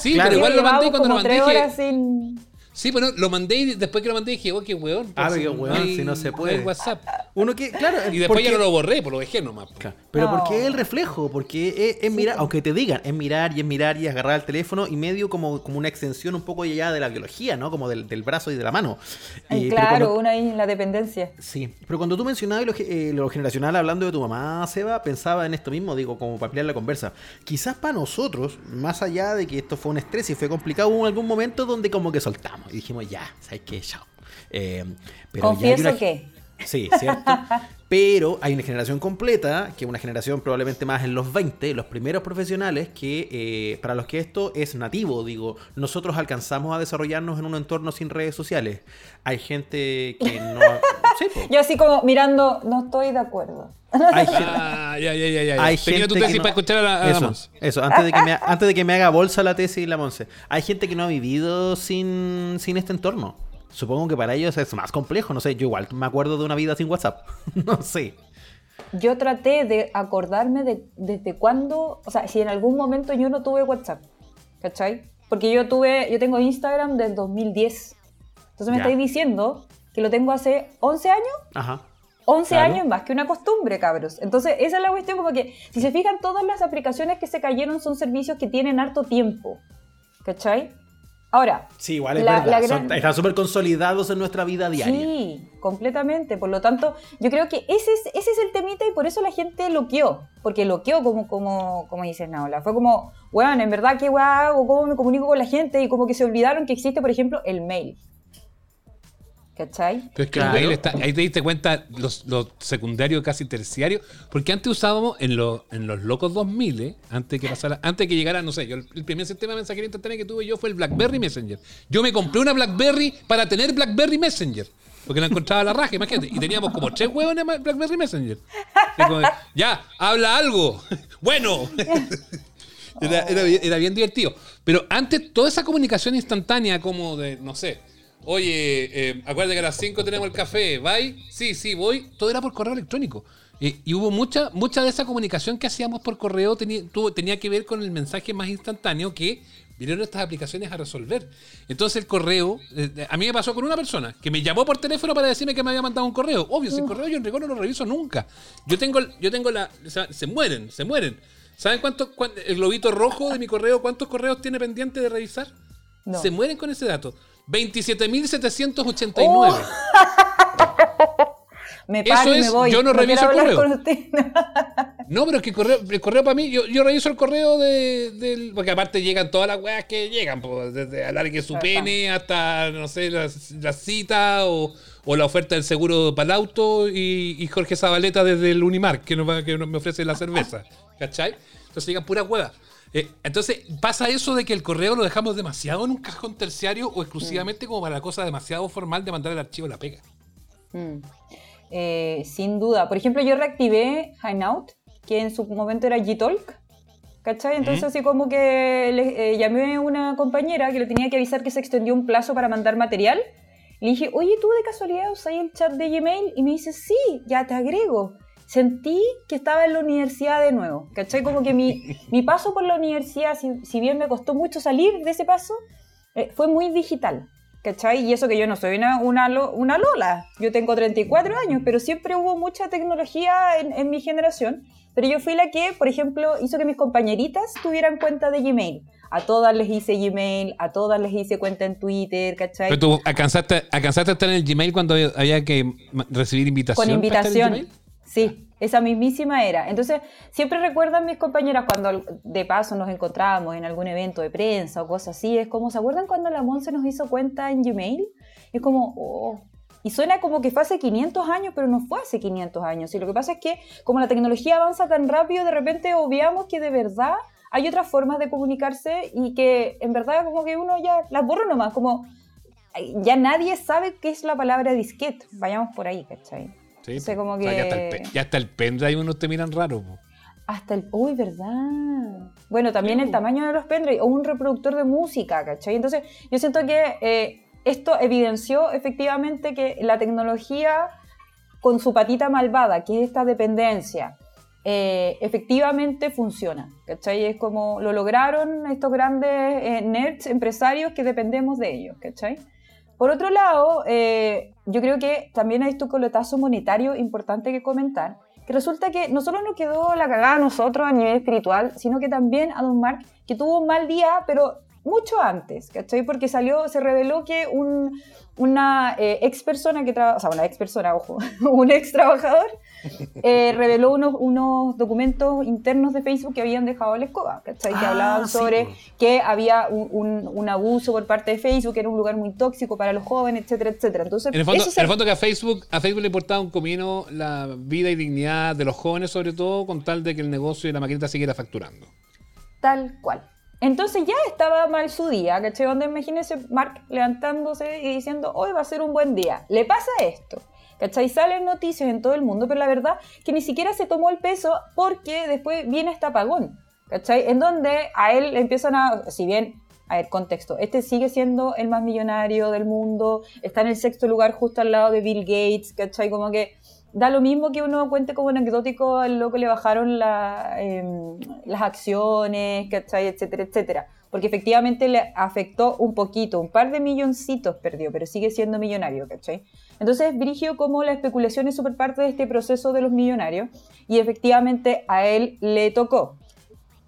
[SPEAKER 1] Sí,
[SPEAKER 2] Claro.
[SPEAKER 1] pero igual lo mandé cuando lo mandé
[SPEAKER 4] tres
[SPEAKER 1] dije,
[SPEAKER 4] horas sin...
[SPEAKER 1] Sí, pero lo mandé y después que lo mandé dije, oh, qué huevón. pues,
[SPEAKER 2] Ah, qué
[SPEAKER 1] hay-
[SPEAKER 2] si no se puede.
[SPEAKER 1] hay WhatsApp.
[SPEAKER 2] Uno que, claro,
[SPEAKER 1] Y después ya no lo borré, pues lo dejé nomás. pues.
[SPEAKER 2] Claro, Pero
[SPEAKER 4] No.
[SPEAKER 2] porque es el reflejo, porque es, es mirar, aunque te digan, es mirar y es mirar y es agarrar el teléfono y medio como, como una extensión un poco ya de la biología, ¿no? Como del, del brazo y de la mano.
[SPEAKER 4] Ay,
[SPEAKER 2] Eh, pero
[SPEAKER 4] claro,
[SPEAKER 2] cuando-
[SPEAKER 4] una ahí en la dependencia.
[SPEAKER 2] Sí, pero cuando tú mencionabas lo, eh, lo generacional hablando de tu mamá, Seba, pensaba en esto mismo, digo, como para ampliar la conversa. Quizás para nosotros, más allá de que esto fue un estrés y fue complicado, hubo algún momento donde como que soltamos y dijimos, ya, ¿sabes qué? Chao. Eh, pero ya
[SPEAKER 4] Confieso
[SPEAKER 2] una-
[SPEAKER 4] que...
[SPEAKER 2] Sí, ¿cierto? Pero hay una generación completa, que es una generación probablemente más en los 20, los primeros profesionales, que eh, para los que esto es nativo, digo, nosotros alcanzamos a desarrollarnos en un entorno sin redes sociales. Hay gente que no... [LAUGHS] Sí.
[SPEAKER 4] Yo así como mirando, no estoy de acuerdo.
[SPEAKER 2] Hay [LAUGHS] gente,
[SPEAKER 1] Ah, ya, ya, ya, ya.
[SPEAKER 2] hay
[SPEAKER 1] Tenía tu
[SPEAKER 2] gente
[SPEAKER 1] tesis
[SPEAKER 2] no-
[SPEAKER 1] para escuchar a la, a la
[SPEAKER 2] eso,
[SPEAKER 1] Mons.
[SPEAKER 2] eso, antes de, que me, antes de que me haga bolsa la tesis la Monse. Hay gente que no ha vivido sin, sin este entorno. Supongo que para ellos es más complejo, no sé, yo igual me acuerdo de una vida sin WhatsApp. [LAUGHS] no sé.
[SPEAKER 4] Yo traté de acordarme de desde cuándo, o sea, si en algún momento yo no tuve WhatsApp, ¿cachai? Porque yo tuve, yo tengo Instagram desde 2010. Entonces me
[SPEAKER 2] Ya.
[SPEAKER 4] estáis diciendo que lo tengo hace 11 años.
[SPEAKER 2] Ajá.
[SPEAKER 4] 11
[SPEAKER 2] Claro.
[SPEAKER 4] años más que una costumbre, cabros. Entonces, esa es la cuestión, como que, si se fijan, todas las aplicaciones que se cayeron son servicios que tienen harto tiempo, ¿cachai? Ahora,
[SPEAKER 2] Sí, igual es
[SPEAKER 4] La-
[SPEAKER 2] verdad.
[SPEAKER 4] la
[SPEAKER 2] son-
[SPEAKER 4] gran-
[SPEAKER 2] están súper consolidados en nuestra vida diaria.
[SPEAKER 4] Sí, completamente. Por lo tanto, yo creo que ese es, ese es el temita y por eso la gente loqueó. Porque loqueó, como, como, como dices, Naola. Fue como, bueno, en verdad, ¿qué hago? ¿Cómo me comunico con la gente? Y como que se olvidaron que existe, por ejemplo, el mail. ¿Cachai?
[SPEAKER 1] Pero es que
[SPEAKER 2] Claro.
[SPEAKER 1] el mail está- ahí te diste cuenta los, los secundarios casi terciarios, porque antes usábamos en, los en los locos 2000, ¿eh? antes que pasara, antes que llegara, no sé, yo el, el primer sistema de mensajería instantánea que tuve yo fue el BlackBerry Messenger. Yo me compré una BlackBerry para tener BlackBerry Messenger, porque la encontraba a la raja, imagínate, y teníamos como tres huevos en BlackBerry Messenger. Y como, ya, habla algo. [LAUGHS] bueno. [LAUGHS] Era, era bien divertido. Pero antes, toda esa comunicación instantánea, como de, no sé, oye, eh, acuérdate que a las 5 tenemos el café, ¿vai? Sí, sí, voy. Todo era por correo electrónico. Eh, y hubo mucha, mucha de esa comunicación que hacíamos por correo tenía, tuvo- tenía que ver con el mensaje más instantáneo que vinieron estas aplicaciones a resolver. Entonces el correo, eh, a mí me pasó con una persona que me llamó por teléfono para decirme que me había mandado un correo. Obvio, si el correo yo en rigor no lo reviso nunca. Yo tengo, yo tengo la, se mueren, se mueren. ¿Saben cuánto, cuán- el globito rojo de mi correo, cuántos correos tiene pendiente de revisar?
[SPEAKER 4] No.
[SPEAKER 1] Se mueren con ese dato. 27.789. [LAUGHS]
[SPEAKER 4] Me
[SPEAKER 1] Eso
[SPEAKER 4] paro y me
[SPEAKER 1] es,
[SPEAKER 4] voy.
[SPEAKER 1] yo no reviso el correo.
[SPEAKER 4] con usted. [LAUGHS]
[SPEAKER 1] No, pero es que el correo, el correo para mí, yo, yo reviso el correo de, del. Porque aparte llegan todas las weas que llegan, pues, desde alargue su pene hasta, no sé, la, la cita o, o la oferta del seguro para el auto y, y Jorge Zabaleta desde el Unimar, que, nos va- que nos- me ofrece la cerveza. [LAUGHS] ¿Cachai? Entonces llegan puras huevas. Eh, entonces pasa eso de que el correo lo dejamos demasiado en un cajón terciario o exclusivamente como para la cosa demasiado formal de mandar el archivo a la pega.
[SPEAKER 4] Mm. Eh, sin duda. Por ejemplo, yo reactivé Hangout, que en su momento era Gtalk. ¿Cachai? Entonces, así como que le, eh, llamé a una compañera que le tenía que avisar que se extendió un plazo para mandar material. Le dije, oye, ¿tú de casualidad usas el chat de Gmail? Y me dice, sí, ya te agrego. Sentí que estaba en la universidad de nuevo. ¿Cachai? Como que mi, [LAUGHS] mi paso por la universidad, si, si bien me costó mucho salir de ese paso, eh, fue muy digital. ¿Cachai? Y eso que yo no soy una, una, una Lola. Yo tengo 34 años, pero siempre hubo mucha tecnología en, en mi generación. Pero yo fui la que, por ejemplo, hizo que mis compañeritas tuvieran cuenta de Gmail. A todas les hice Gmail, a todas les hice cuenta en Twitter, ¿cachai?
[SPEAKER 1] Pero tú alcanzaste, alcanzaste a estar en el Gmail cuando había que recibir invitación.
[SPEAKER 4] Con invitación. Sí, esa mismísima era. Entonces, siempre recuerdan mis compañeras cuando de paso nos encontrábamos en algún evento de prensa o cosas así. Es como, ¿se acuerdan cuando la Monse nos hizo cuenta en Gmail? Es como, oh. Y suena como que fue hace 500 años, pero no fue hace 500 años. Y lo que pasa es que, como la tecnología avanza tan rápido, de repente obviamos que de verdad hay otras formas de comunicarse y que en verdad como que uno ya las borra nomás, como ya nadie sabe qué es la palabra disquete. Vayamos por ahí, ¿cachai?
[SPEAKER 1] Sí,
[SPEAKER 4] O sea, como
[SPEAKER 1] O sea, ya, hasta el,
[SPEAKER 4] que-
[SPEAKER 1] ya hasta el pendrive unos te miran raro. po.
[SPEAKER 4] Hasta el. Uy, ¿verdad? Bueno, también
[SPEAKER 1] Sí,
[SPEAKER 4] el tamaño de los pendrive o un reproductor de música, ¿cachai? Entonces, yo siento que eh, esto evidenció efectivamente que la tecnología, con su patita malvada, que es esta dependencia, eh, efectivamente funciona, ¿cachai? Es como lo lograron estos grandes eh, nerds empresarios que dependemos de ellos, ¿cachai? Por otro lado, eh, yo creo que también hay este coletazo monetario importante que comentar, que resulta que no solo nos quedó la cagada a nosotros a nivel espiritual, sino que también a Don Mark, que tuvo un mal día, pero mucho antes, ¿cachai? Porque salió, se reveló que un, una eh, ex persona que trabaja, o sea, una ex persona, ojo, [LAUGHS] un ex trabajador, eh, reveló unos, unos documentos internos de Facebook que habían dejado a la escoba, ¿cachai? Que
[SPEAKER 2] Ah,
[SPEAKER 4] hablaban
[SPEAKER 2] sí,
[SPEAKER 4] sobre que había un, un- un abuso por parte de Facebook, que era un lugar muy tóxico para los jóvenes, etcétera, etcétera. Entonces,
[SPEAKER 1] En el, fondo,
[SPEAKER 4] eso se-
[SPEAKER 1] en el fondo que a Facebook, a Facebook le importaba un comino la vida y dignidad de los jóvenes, sobre todo, con tal de que el negocio y la maquinita siguiera facturando.
[SPEAKER 4] Tal cual. Entonces ya estaba mal su día, ¿cachai? Donde imagínese Mark levantándose y diciendo, hoy va a ser un buen día. Le pasa esto, ¿cachai? Salen noticias en todo el mundo, pero la verdad que ni siquiera se tomó el peso porque después viene este apagón, ¿cachai? En donde a él empiezan a, si bien, a ver, contexto, este sigue siendo el más millonario del mundo, está en el sexto lugar justo al lado de Bill Gates, ¿cachai? Como que da lo mismo que uno cuente como anecdótico al loco le bajaron em, las acciones, ¿cachai? etcétera, etcétera. Porque efectivamente le afectó un poquito, un par de milloncitos perdió, pero sigue siendo millonario, ¿cachai? Entonces, Brigio, como la especulación es súper parte de este proceso de los millonarios, y efectivamente a él le tocó.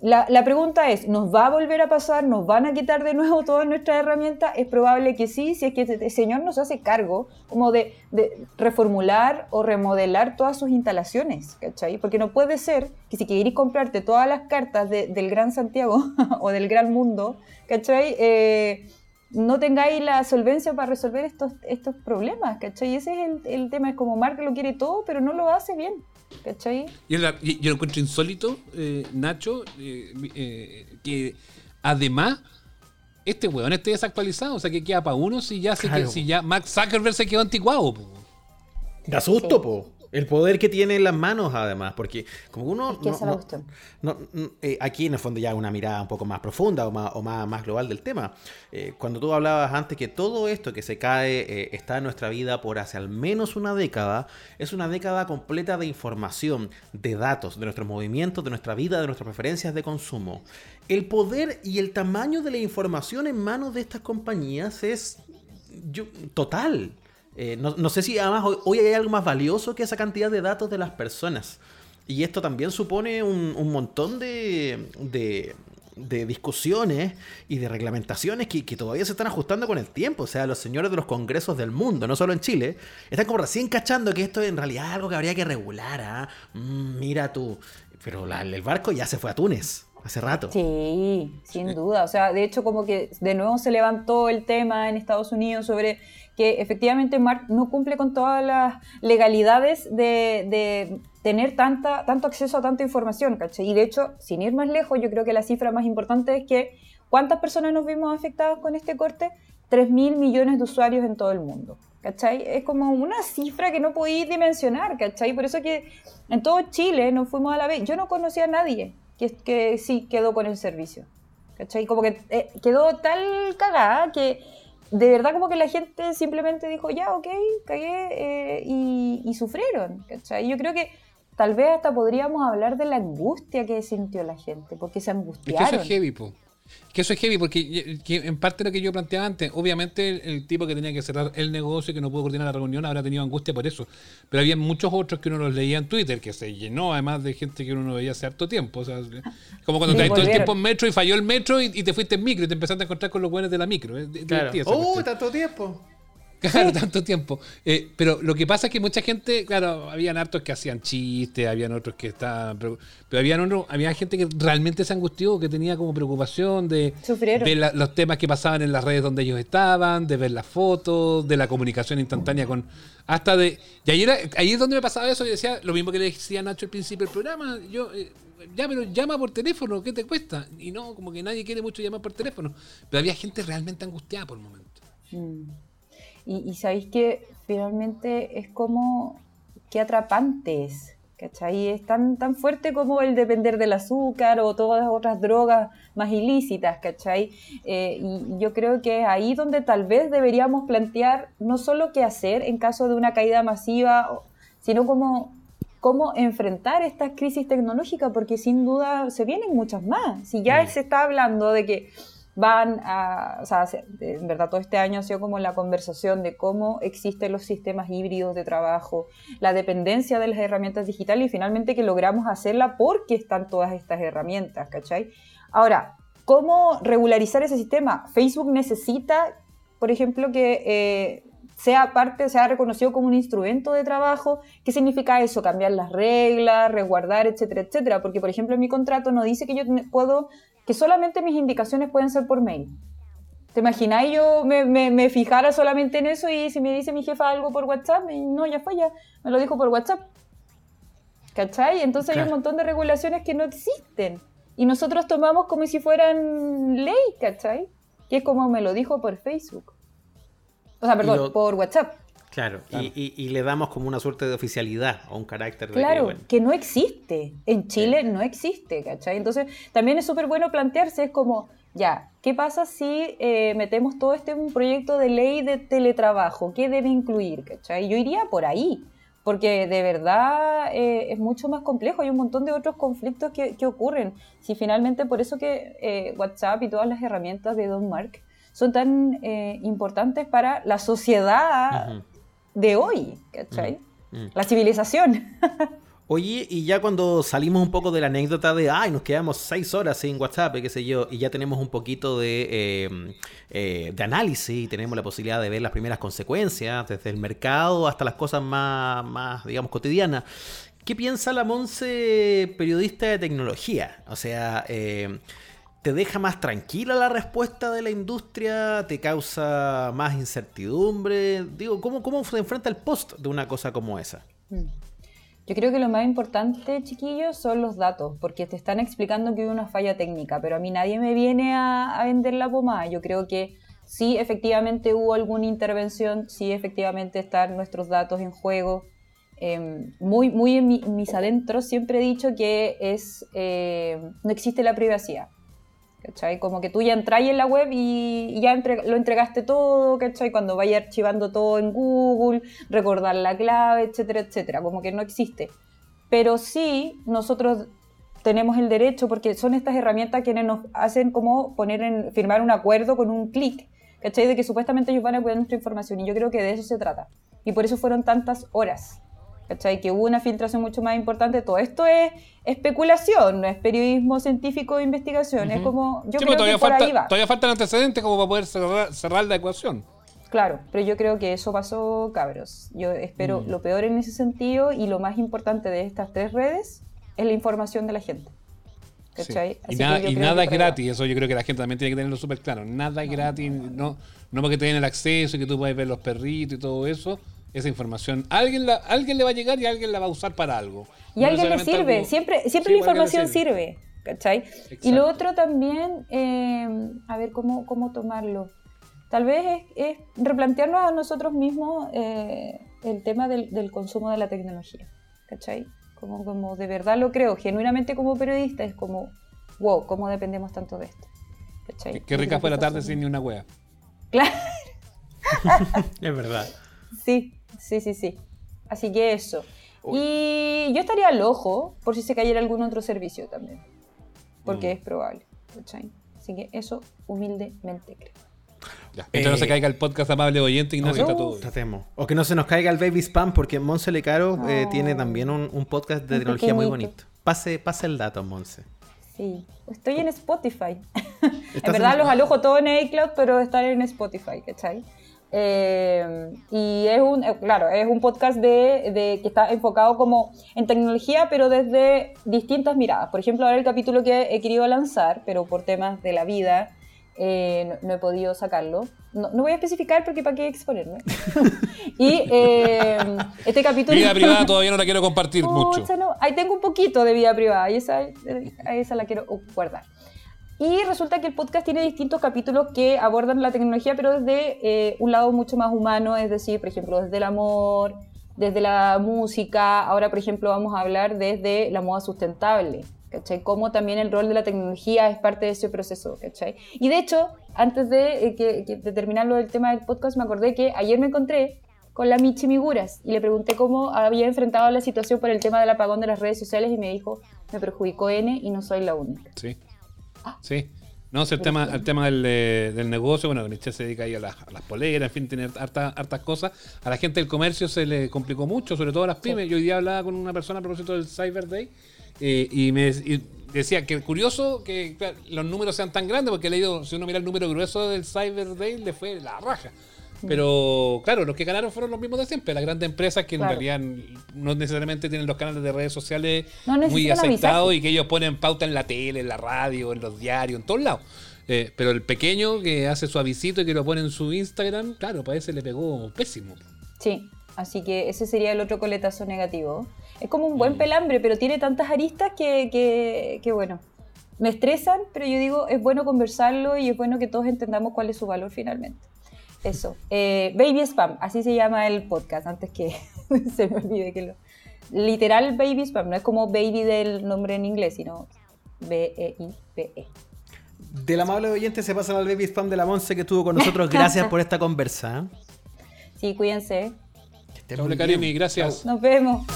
[SPEAKER 4] La, pregunta es, ¿nos va a volver a pasar? ¿Nos van a quitar de nuevo [LAUGHS] todas nuestras herramientas? Es probable que sí, si es que el señor nos hace cargo como de, reformular o remodelar todas sus instalaciones, ¿cachai? Porque no puede ser que si queréis comprarte todas las cartas de- del Gran Santiago [LAUGHS] o del Gran Mundo, ¿cachai? Eh, no tengáis la solvencia para resolver estos, estos problemas, ¿cachai? Ese es el, el tema, es como Mark lo quiere todo, pero no lo hace bien, ¿cachai?
[SPEAKER 1] Yo, la- yo lo encuentro insólito, eh, Nacho, eh, eh, que además este weón esté desactualizado. O sea, que queda para uno si ya, se
[SPEAKER 2] Claro.
[SPEAKER 1] que- si ya Max Zuckerberg se quedó anticuado. po.
[SPEAKER 2] Da susto,
[SPEAKER 4] Sí.
[SPEAKER 2] po. El poder que tiene en las manos, además, porque como uno...
[SPEAKER 4] Es que esa es la cuestión.
[SPEAKER 2] no- no, eh, aquí en el fondo ya una mirada un poco más profunda o más, o más, más global del tema. Eh, cuando tú hablabas antes que todo esto que se cae eh, está en nuestra vida por hace al menos una década, es una década completa de información, de datos, de nuestros movimientos, de nuestra vida, de nuestras preferencias de consumo. El poder y el tamaño de la información en manos de estas compañías es yo- total. Eh, no, no sé si además hoy, hoy hay algo más valioso que esa cantidad de datos de las personas. Y esto también supone un, un montón de, de, de discusiones y de reglamentaciones que, que todavía se están ajustando con el tiempo. O sea, los señores de los congresos del mundo, no solo en Chile, están como recién cachando que esto en realidad es algo que habría que regular. ¿ah? Mm, mira tú. Pero la- el barco ya se fue a Túnez hace rato.
[SPEAKER 4] Sí, sin duda. O sea, de hecho, como que de nuevo se levantó el tema en Estados Unidos sobre que efectivamente Mark no cumple con todas las legalidades de, de tener tanta, tanto acceso a tanta información, ¿cachai? Y de hecho, sin ir más lejos, yo creo que la cifra más importante es que ¿cuántas personas nos vimos afectadas con este corte? 3 mil millones de usuarios en todo el mundo. ¿Cachai? Es como una cifra que no podéis dimensionar, ¿cachai? Por eso que en todo Chile nos fuimos a la vez. Yo no conocía a nadie que, que sí quedó con el servicio. ¿Cachai? Como que eh, quedó tal cagada que de verdad como que la gente simplemente dijo, ya, ok, cagué, eh, y, y sufrieron. ¿Cachai? Yo creo que tal vez hasta podríamos hablar de la angustia que sintió la gente, porque se
[SPEAKER 1] Es que
[SPEAKER 4] angustiaron.
[SPEAKER 1] eso es heavy, po. Que eso es heavy porque que en parte lo que yo planteaba antes, obviamente el, el tipo que tenía que cerrar el negocio y que no pudo coordinar la reunión habrá tenido angustia por eso. Pero había muchos otros que uno los leía en Twitter, que se llenó además de gente que uno no veía hace harto tiempo. O sea, como cuando [LAUGHS]
[SPEAKER 4] Sí,
[SPEAKER 1] te todo el tiempo en metro y falló el metro y, y te fuiste en micro y te empezaste a encontrar con los buenos de la micro. Es
[SPEAKER 2] Claro. ¡Oh, tanto tiempo!
[SPEAKER 1] Claro, [LAUGHS] tanto tiempo. Eh, pero lo que pasa es que mucha gente, claro, habían hartos que hacían chistes, habían otros que estaban. Pero, pero habían otro- había gente que realmente se angustió, que tenía como preocupación de
[SPEAKER 4] Sufrieron.
[SPEAKER 1] ver la- los temas que pasaban en las redes donde ellos estaban, de ver las fotos, de la comunicación instantánea con. Hasta de. Y ahí, era, ahí es donde me pasaba eso. Yo decía lo mismo que le decía Nacho al principio del programa. Yo. eh, ya, pero llama por teléfono, ¿qué te cuesta? Y no, como que nadie quiere mucho llamar por teléfono. Pero había gente realmente angustiada por el momento.
[SPEAKER 4] Mm. Y, y sabéis que finalmente es como qué atrapante es, ¿cachai? Es tan, tan fuerte como el depender del azúcar o todas las otras drogas más ilícitas, ¿cachai? Eh, y yo creo que es ahí donde tal vez deberíamos plantear no solo qué hacer en caso de una caída masiva, sino como cómo enfrentar estas crisis tecnológicas, porque sin duda se vienen muchas más. Si ya
[SPEAKER 2] Mm.
[SPEAKER 4] se está hablando de que van a, o sea, se- en verdad todo este año ha sido como la conversación de cómo existen los sistemas híbridos de trabajo, la dependencia de las herramientas digitales y finalmente que logramos hacerla porque están todas estas herramientas, ¿cachai? Ahora, ¿cómo regularizar ese sistema? Facebook necesita, por ejemplo, que eh, sea parte, sea reconocido como un instrumento de trabajo. ¿Qué significa eso? Cambiar las reglas, resguardar, etcétera, etcétera. Porque, por ejemplo, en mi contrato no dice que yo puedo, que solamente mis indicaciones pueden ser por mail. ¿Te imagináis yo me, me- me fijara solamente en eso y si me dice mi jefa algo por WhatsApp? no, ya fue, ya me lo dijo por WhatsApp. ¿Cachai? Entonces hay
[SPEAKER 2] Claro.
[SPEAKER 4] un montón de regulaciones que no existen. Y nosotros tomamos como si fueran ley, ¿cachai? Que es como me lo dijo por Facebook. O sea, perdón,
[SPEAKER 2] lo-
[SPEAKER 4] por WhatsApp.
[SPEAKER 2] Claro, Y, y- y le damos como una suerte de oficialidad o un carácter de que,
[SPEAKER 4] Claro,
[SPEAKER 2] bueno,
[SPEAKER 4] que no existe. En Chile no existe, ¿cachai? Entonces, también es súper bueno plantearse, es como, ya, ¿qué pasa si eh, metemos todo este un proyecto de ley de teletrabajo? ¿Qué debe incluir, cachai? Yo iría por ahí, porque de verdad eh, es mucho más complejo, hay un montón de otros conflictos que, que ocurren. Si finalmente, por eso que eh, WhatsApp y todas las herramientas de Don Mark son tan eh, importantes para la sociedad de hoy, ¿cachai? La civilización. [LAUGHS]
[SPEAKER 2] Oye, y ya cuando salimos un poco de la anécdota de, ay, nos quedamos seis horas sin WhatsApp, qué sé yo, y ya tenemos un poquito de, eh, eh, de análisis y tenemos la posibilidad de ver las primeras consecuencias, desde el mercado hasta las cosas más, más digamos, cotidianas. ¿Qué piensa la Monse, periodista de tecnología? O sea, eh, ¿te deja más tranquila la respuesta de la industria? ¿Te causa más incertidumbre? Digo, ¿cómo, se enfrenta el post de una cosa como esa?
[SPEAKER 4] Mm. Yo creo que lo más importante, chiquillos, son los datos, porque te están explicando que hubo una falla técnica, pero a mí nadie me viene a, vender la pomada. Yo creo que sí, efectivamente hubo alguna intervención, sí, efectivamente están nuestros datos en juego. Eh, muy, muy en, mi, en, mis adentros siempre he dicho que es, eh, no existe la privacidad. ¿Cachai? Como que tú ya entras en la web y, ya entre, lo entregaste todo, ¿cachai? Cuando vaya archivando todo en Google, recordar la clave, etcétera, etcétera. Como que no existe. Pero sí, nosotros tenemos el derecho, porque son estas herramientas quienes nos hacen como poner en, firmar un acuerdo con un clic, ¿cachai? De que supuestamente ellos van a cuidar nuestra información. Y yo creo que de eso se trata. Y por eso fueron tantas horas. ¿Cachai? Que hubo una filtración mucho más importante. Todo esto es especulación, no es periodismo científico de investigación. Uh -huh. Es como. Yo
[SPEAKER 1] sí,
[SPEAKER 4] creo
[SPEAKER 1] todavía
[SPEAKER 4] que por
[SPEAKER 1] falta,
[SPEAKER 4] ahí va.
[SPEAKER 1] Todavía faltan antecedentes como para poder cerrar, cerrar, la ecuación.
[SPEAKER 4] Claro, pero yo creo que eso pasó, cabros. Yo espero mm. lo peor en ese sentido y lo más importante de estas tres redes es la información de la gente.
[SPEAKER 1] Sí. Y, nada, y nada es gratis, eso yo creo que la gente también tiene que tenerlo súper claro. Nada es no, gratis, no, no porque te den el acceso y que tú puedes ver los perritos y todo eso esa información. Alguien, la, alguien le va a llegar y alguien la va a usar para algo.
[SPEAKER 4] Y no alguien le sirve, algo... siempre, siempre sí, la información sirve. sirve. ¿cachai? Exacto. Y lo otro también, eh, a ver cómo, cómo tomarlo. Tal vez es, es replantearnos a nosotros mismos eh, el tema del, del, consumo de la tecnología. ¿Cachai? Como, como de verdad lo creo, genuinamente como periodista, es como, wow, ¿cómo dependemos tanto de esto?
[SPEAKER 1] ¿Cachai? Qué rica fue la tarde sin ni una wea.
[SPEAKER 4] Claro. [LAUGHS]
[SPEAKER 2] es verdad.
[SPEAKER 4] Sí, sí, sí, sí. Así que eso. Uy. Y yo estaría al ojo por si se cayera algún otro servicio también. Porque mm. es probable. ¿cachai? Así que eso humildemente creo.
[SPEAKER 1] Ya. Eh, no se caiga el podcast amable oyente, Ignacio.
[SPEAKER 2] está todo tratemos. O que no se nos caiga el baby spam, porque Monse Lecaro no. eh, tiene también un, un podcast de un tecnología pequeñito. muy bonito. Pase, pase el dato, Monse.
[SPEAKER 4] Sí, estoy en Spotify. [LAUGHS] en verdad en... los alojo todo en iCloud, pero están en Spotify, ¿cachai? Eh, y es un, eh, claro, es un podcast de, de, que está enfocado como en tecnología, pero desde distintas miradas. Por ejemplo, ahora el capítulo que he querido lanzar, pero por temas de la vida eh, no, no, he podido sacarlo. No, no, voy a especificar porque para qué exponerme. [LAUGHS] y eh, este capítulo...
[SPEAKER 1] Vida privada todavía no la quiero compartir mucho.
[SPEAKER 4] No, ahí tengo un poquito de vida privada y esa, esa la quiero guardar. Y resulta que el podcast tiene distintos capítulos que abordan la tecnología, pero desde eh, un lado mucho más humano, es decir, por ejemplo, desde el amor, desde la música. Ahora, por ejemplo, vamos a hablar desde la moda sustentable, ¿cachai? Cómo también el rol de la tecnología es parte de ese proceso, ¿cachai? Y de hecho, antes de, eh, que, que, de terminar lo del tema del podcast, me acordé que ayer me encontré con la Michi Miguras y le pregunté cómo había enfrentado la situación por el tema del apagón de las redes sociales y me dijo, me perjudicó N y no soy la única.
[SPEAKER 1] Sí. Sí. No, el tema, el tema del, del negocio, bueno, Nietzsche se dedica ahí a las, a las poleras, en fin, tiene hartas, hartas cosas. A la gente del comercio se le complicó mucho, sobre todo a las pymes. Sí. Yo hoy día hablaba con una persona a propósito del Cyber Day eh, y me y decía que curioso que claro, los números sean tan grandes, porque he leído, si uno mira el número grueso del Cyber Day, le fue la raja. Pero claro, los que ganaron fueron los mismos de siempre, las grandes empresas que claro. en realidad no necesariamente tienen los canales de redes sociales no muy aceitados y que ellos ponen pauta en la tele, en la radio, en los diarios, en todos lados. Eh, pero el pequeño que hace su avisito y que lo pone en su Instagram, claro, para ese le pegó pésimo.
[SPEAKER 4] Sí, así que ese sería el otro coletazo negativo. Es como un buen mm. pelambre, pero tiene tantas aristas que, que, que bueno, me estresan, pero yo digo, es bueno conversarlo y es bueno que todos entendamos cuál es su valor finalmente. Eso. Eh, Baby Spam, así se llama el podcast, antes que [LAUGHS] se me olvide que lo. Literal Baby Spam, no es como baby del nombre en inglés, sino B-E-I-B-E. -E.
[SPEAKER 2] Del amable oyente se pasan al Baby Spam de la Monse que estuvo con [LAUGHS] nosotros. Gracias por esta conversa.
[SPEAKER 4] Sí, cuídense.
[SPEAKER 1] Doble Karimi, gracias.
[SPEAKER 4] Nos vemos.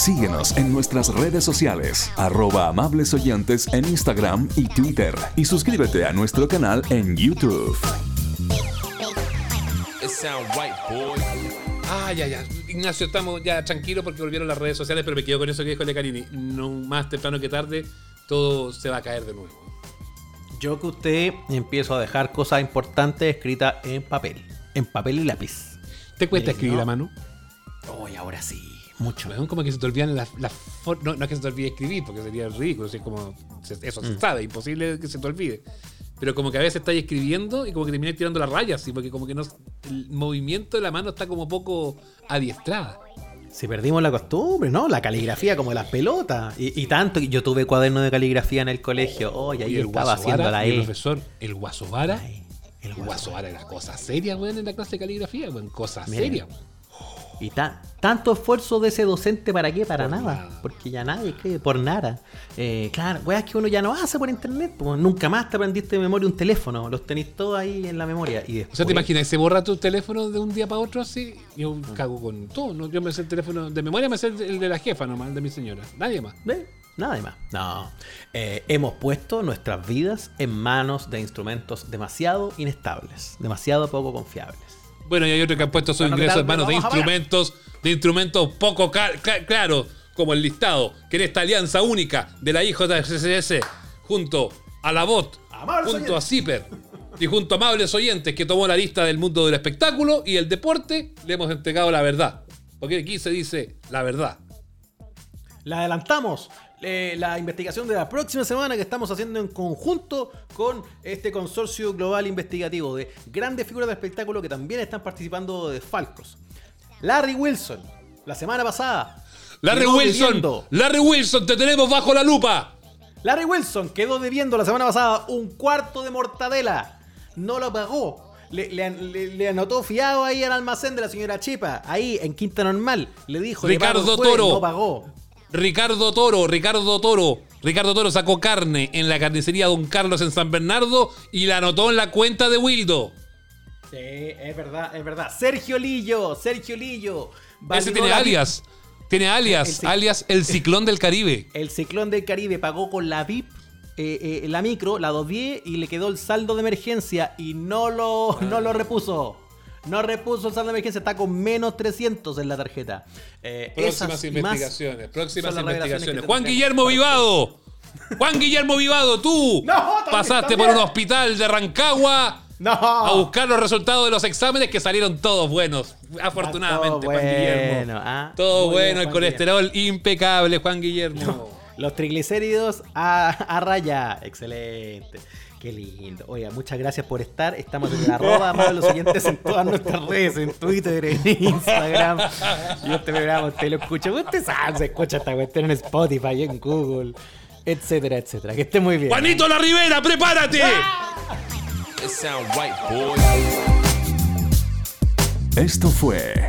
[SPEAKER 3] Síguenos en nuestras redes sociales, arroba amables oyentes en Instagram y Twitter. Y suscríbete a nuestro canal en YouTube.
[SPEAKER 1] Ah, ya, ya. Ignacio, estamos ya tranquilos porque volvieron las redes sociales, pero me quedo con eso que dijo Lecarini. No más temprano que tarde, todo se va a caer de nuevo.
[SPEAKER 2] Yo que usted empiezo a dejar cosas importantes escritas en papel. En papel y lápiz.
[SPEAKER 1] ¿Te cuesta escribir
[SPEAKER 2] no.
[SPEAKER 1] a mano?
[SPEAKER 2] Uy, ahora sí. Mucho.
[SPEAKER 1] Weón, como que se te olvidan las. no, no es que se te olvide escribir, porque sería ridículo. así como, se- eso
[SPEAKER 2] Mm.
[SPEAKER 1] se sabe, imposible que se te olvide. Pero como que a veces estás escribiendo y como que terminas tirando las rayas, ¿sí? porque como que no, el movimiento de la mano está como poco adiestrada.
[SPEAKER 2] Si perdimos la costumbre, ¿no? La caligrafía como las pelotas. Y, y tanto yo tuve cuaderno de caligrafía en el colegio. Oye, ahí
[SPEAKER 1] y el
[SPEAKER 2] estaba haciendo la
[SPEAKER 1] y el
[SPEAKER 2] E.
[SPEAKER 1] profesor, el Guasovara.
[SPEAKER 2] Ay,
[SPEAKER 1] El Guaso Vara era cosa seria, weón, en la clase de caligrafía, weón. Cosa
[SPEAKER 2] Mira.
[SPEAKER 1] seria, weón.
[SPEAKER 2] Y ta- tanto esfuerzo de ese docente, ¿para qué? Para nada.
[SPEAKER 1] nada.
[SPEAKER 2] Porque ya nadie cree, por nada. Eh, claro, weas que uno ya no hace por internet. pues, nunca más te aprendiste de memoria un teléfono. Los tenéis todos ahí en la memoria. Y
[SPEAKER 1] O
[SPEAKER 2] después,
[SPEAKER 1] sea, ¿te imaginas? Se borra tu teléfono de un día para otro así. Yo cago con todo. ¿no? Yo me sé el teléfono de memoria, me sé el de la jefa nomás, el de mi señora. Nadie más.
[SPEAKER 2] ¿Ve? Nada más. No. Eh, hemos puesto nuestras vidas en manos de instrumentos demasiado inestables, demasiado poco confiables.
[SPEAKER 1] Bueno, y hay otro que han puesto sus
[SPEAKER 2] Bueno, ¿qué
[SPEAKER 1] ingresos en manos de instrumentos, de instrumentos poco claros, como el listado, que en esta alianza única de la IJCCS, junto a la BOT,
[SPEAKER 2] Amables
[SPEAKER 1] junto a Zipper y junto a amables oyentes que tomó la lista del mundo del espectáculo y el deporte, le hemos entregado la verdad. Porque aquí se dice la verdad.
[SPEAKER 2] La adelantamos. Eh, la investigación de la próxima semana que estamos haciendo en conjunto con este consorcio global investigativo de grandes figuras de espectáculo que también están participando de Falcos. Larry Wilson, la semana pasada.
[SPEAKER 1] Larry Wilson,
[SPEAKER 2] debiendo-
[SPEAKER 1] Larry Wilson, te tenemos bajo la lupa.
[SPEAKER 2] Larry Wilson quedó debiendo la semana pasada un cuarto de mortadela. No lo pagó. Le, le- anotó fiado ahí al almacén de la señora Chipa. Ahí en Quinta Normal. Le dijo le pago el
[SPEAKER 1] Ricardo
[SPEAKER 2] jueves,
[SPEAKER 1] Toro.
[SPEAKER 2] No pagó.
[SPEAKER 1] Ricardo Toro, Ricardo Toro. Ricardo Toro sacó carne en la carnicería Don Carlos en San Bernardo y la anotó en la cuenta de Wildo.
[SPEAKER 2] Sí, es verdad, es verdad. Sergio Lillo, Sergio Lillo.
[SPEAKER 1] Ese tiene alias. Tiene alias,
[SPEAKER 2] El- el-
[SPEAKER 1] alias el ciclón del Caribe. [LAUGHS]
[SPEAKER 2] El ciclón del Caribe pagó con la VIP. eh, eh, la micro, la 210 y le quedó el saldo de emergencia y no lo, no lo repuso. No repuso el saldo de emergencia, está con menos 300 en la tarjeta. Eh,
[SPEAKER 1] Próximas investigaciones, próximas investigaciones. Juan. Guillermo Vivado. Juan Guillermo Vivado, tú [LAUGHS]
[SPEAKER 2] No,
[SPEAKER 1] pasaste por un hospital de Rancagua
[SPEAKER 2] No.
[SPEAKER 1] a buscar los resultados de los exámenes que salieron todos buenos. Afortunadamente,
[SPEAKER 2] todo
[SPEAKER 1] Juan Guillermo.
[SPEAKER 2] bueno, ah.
[SPEAKER 1] Todo
[SPEAKER 2] bien,
[SPEAKER 1] bueno, el
[SPEAKER 2] Juan
[SPEAKER 1] colesterol impecable, Juan Guillermo.
[SPEAKER 2] Los triglicéridos a, a raya. Excelente. Qué lindo. Oiga, muchas gracias por estar. Estamos en la arroba para los siguientes en todas nuestras redes, en Twitter, en Instagram. Y este programa usted lo escucha. Usted sabe, se escucha esta cuestión en Spotify, en Google, etcétera, etcétera. Que esté muy bien.
[SPEAKER 1] Juanito La Rivera, prepárate.
[SPEAKER 5] It sound right, boy.
[SPEAKER 3] Esto fue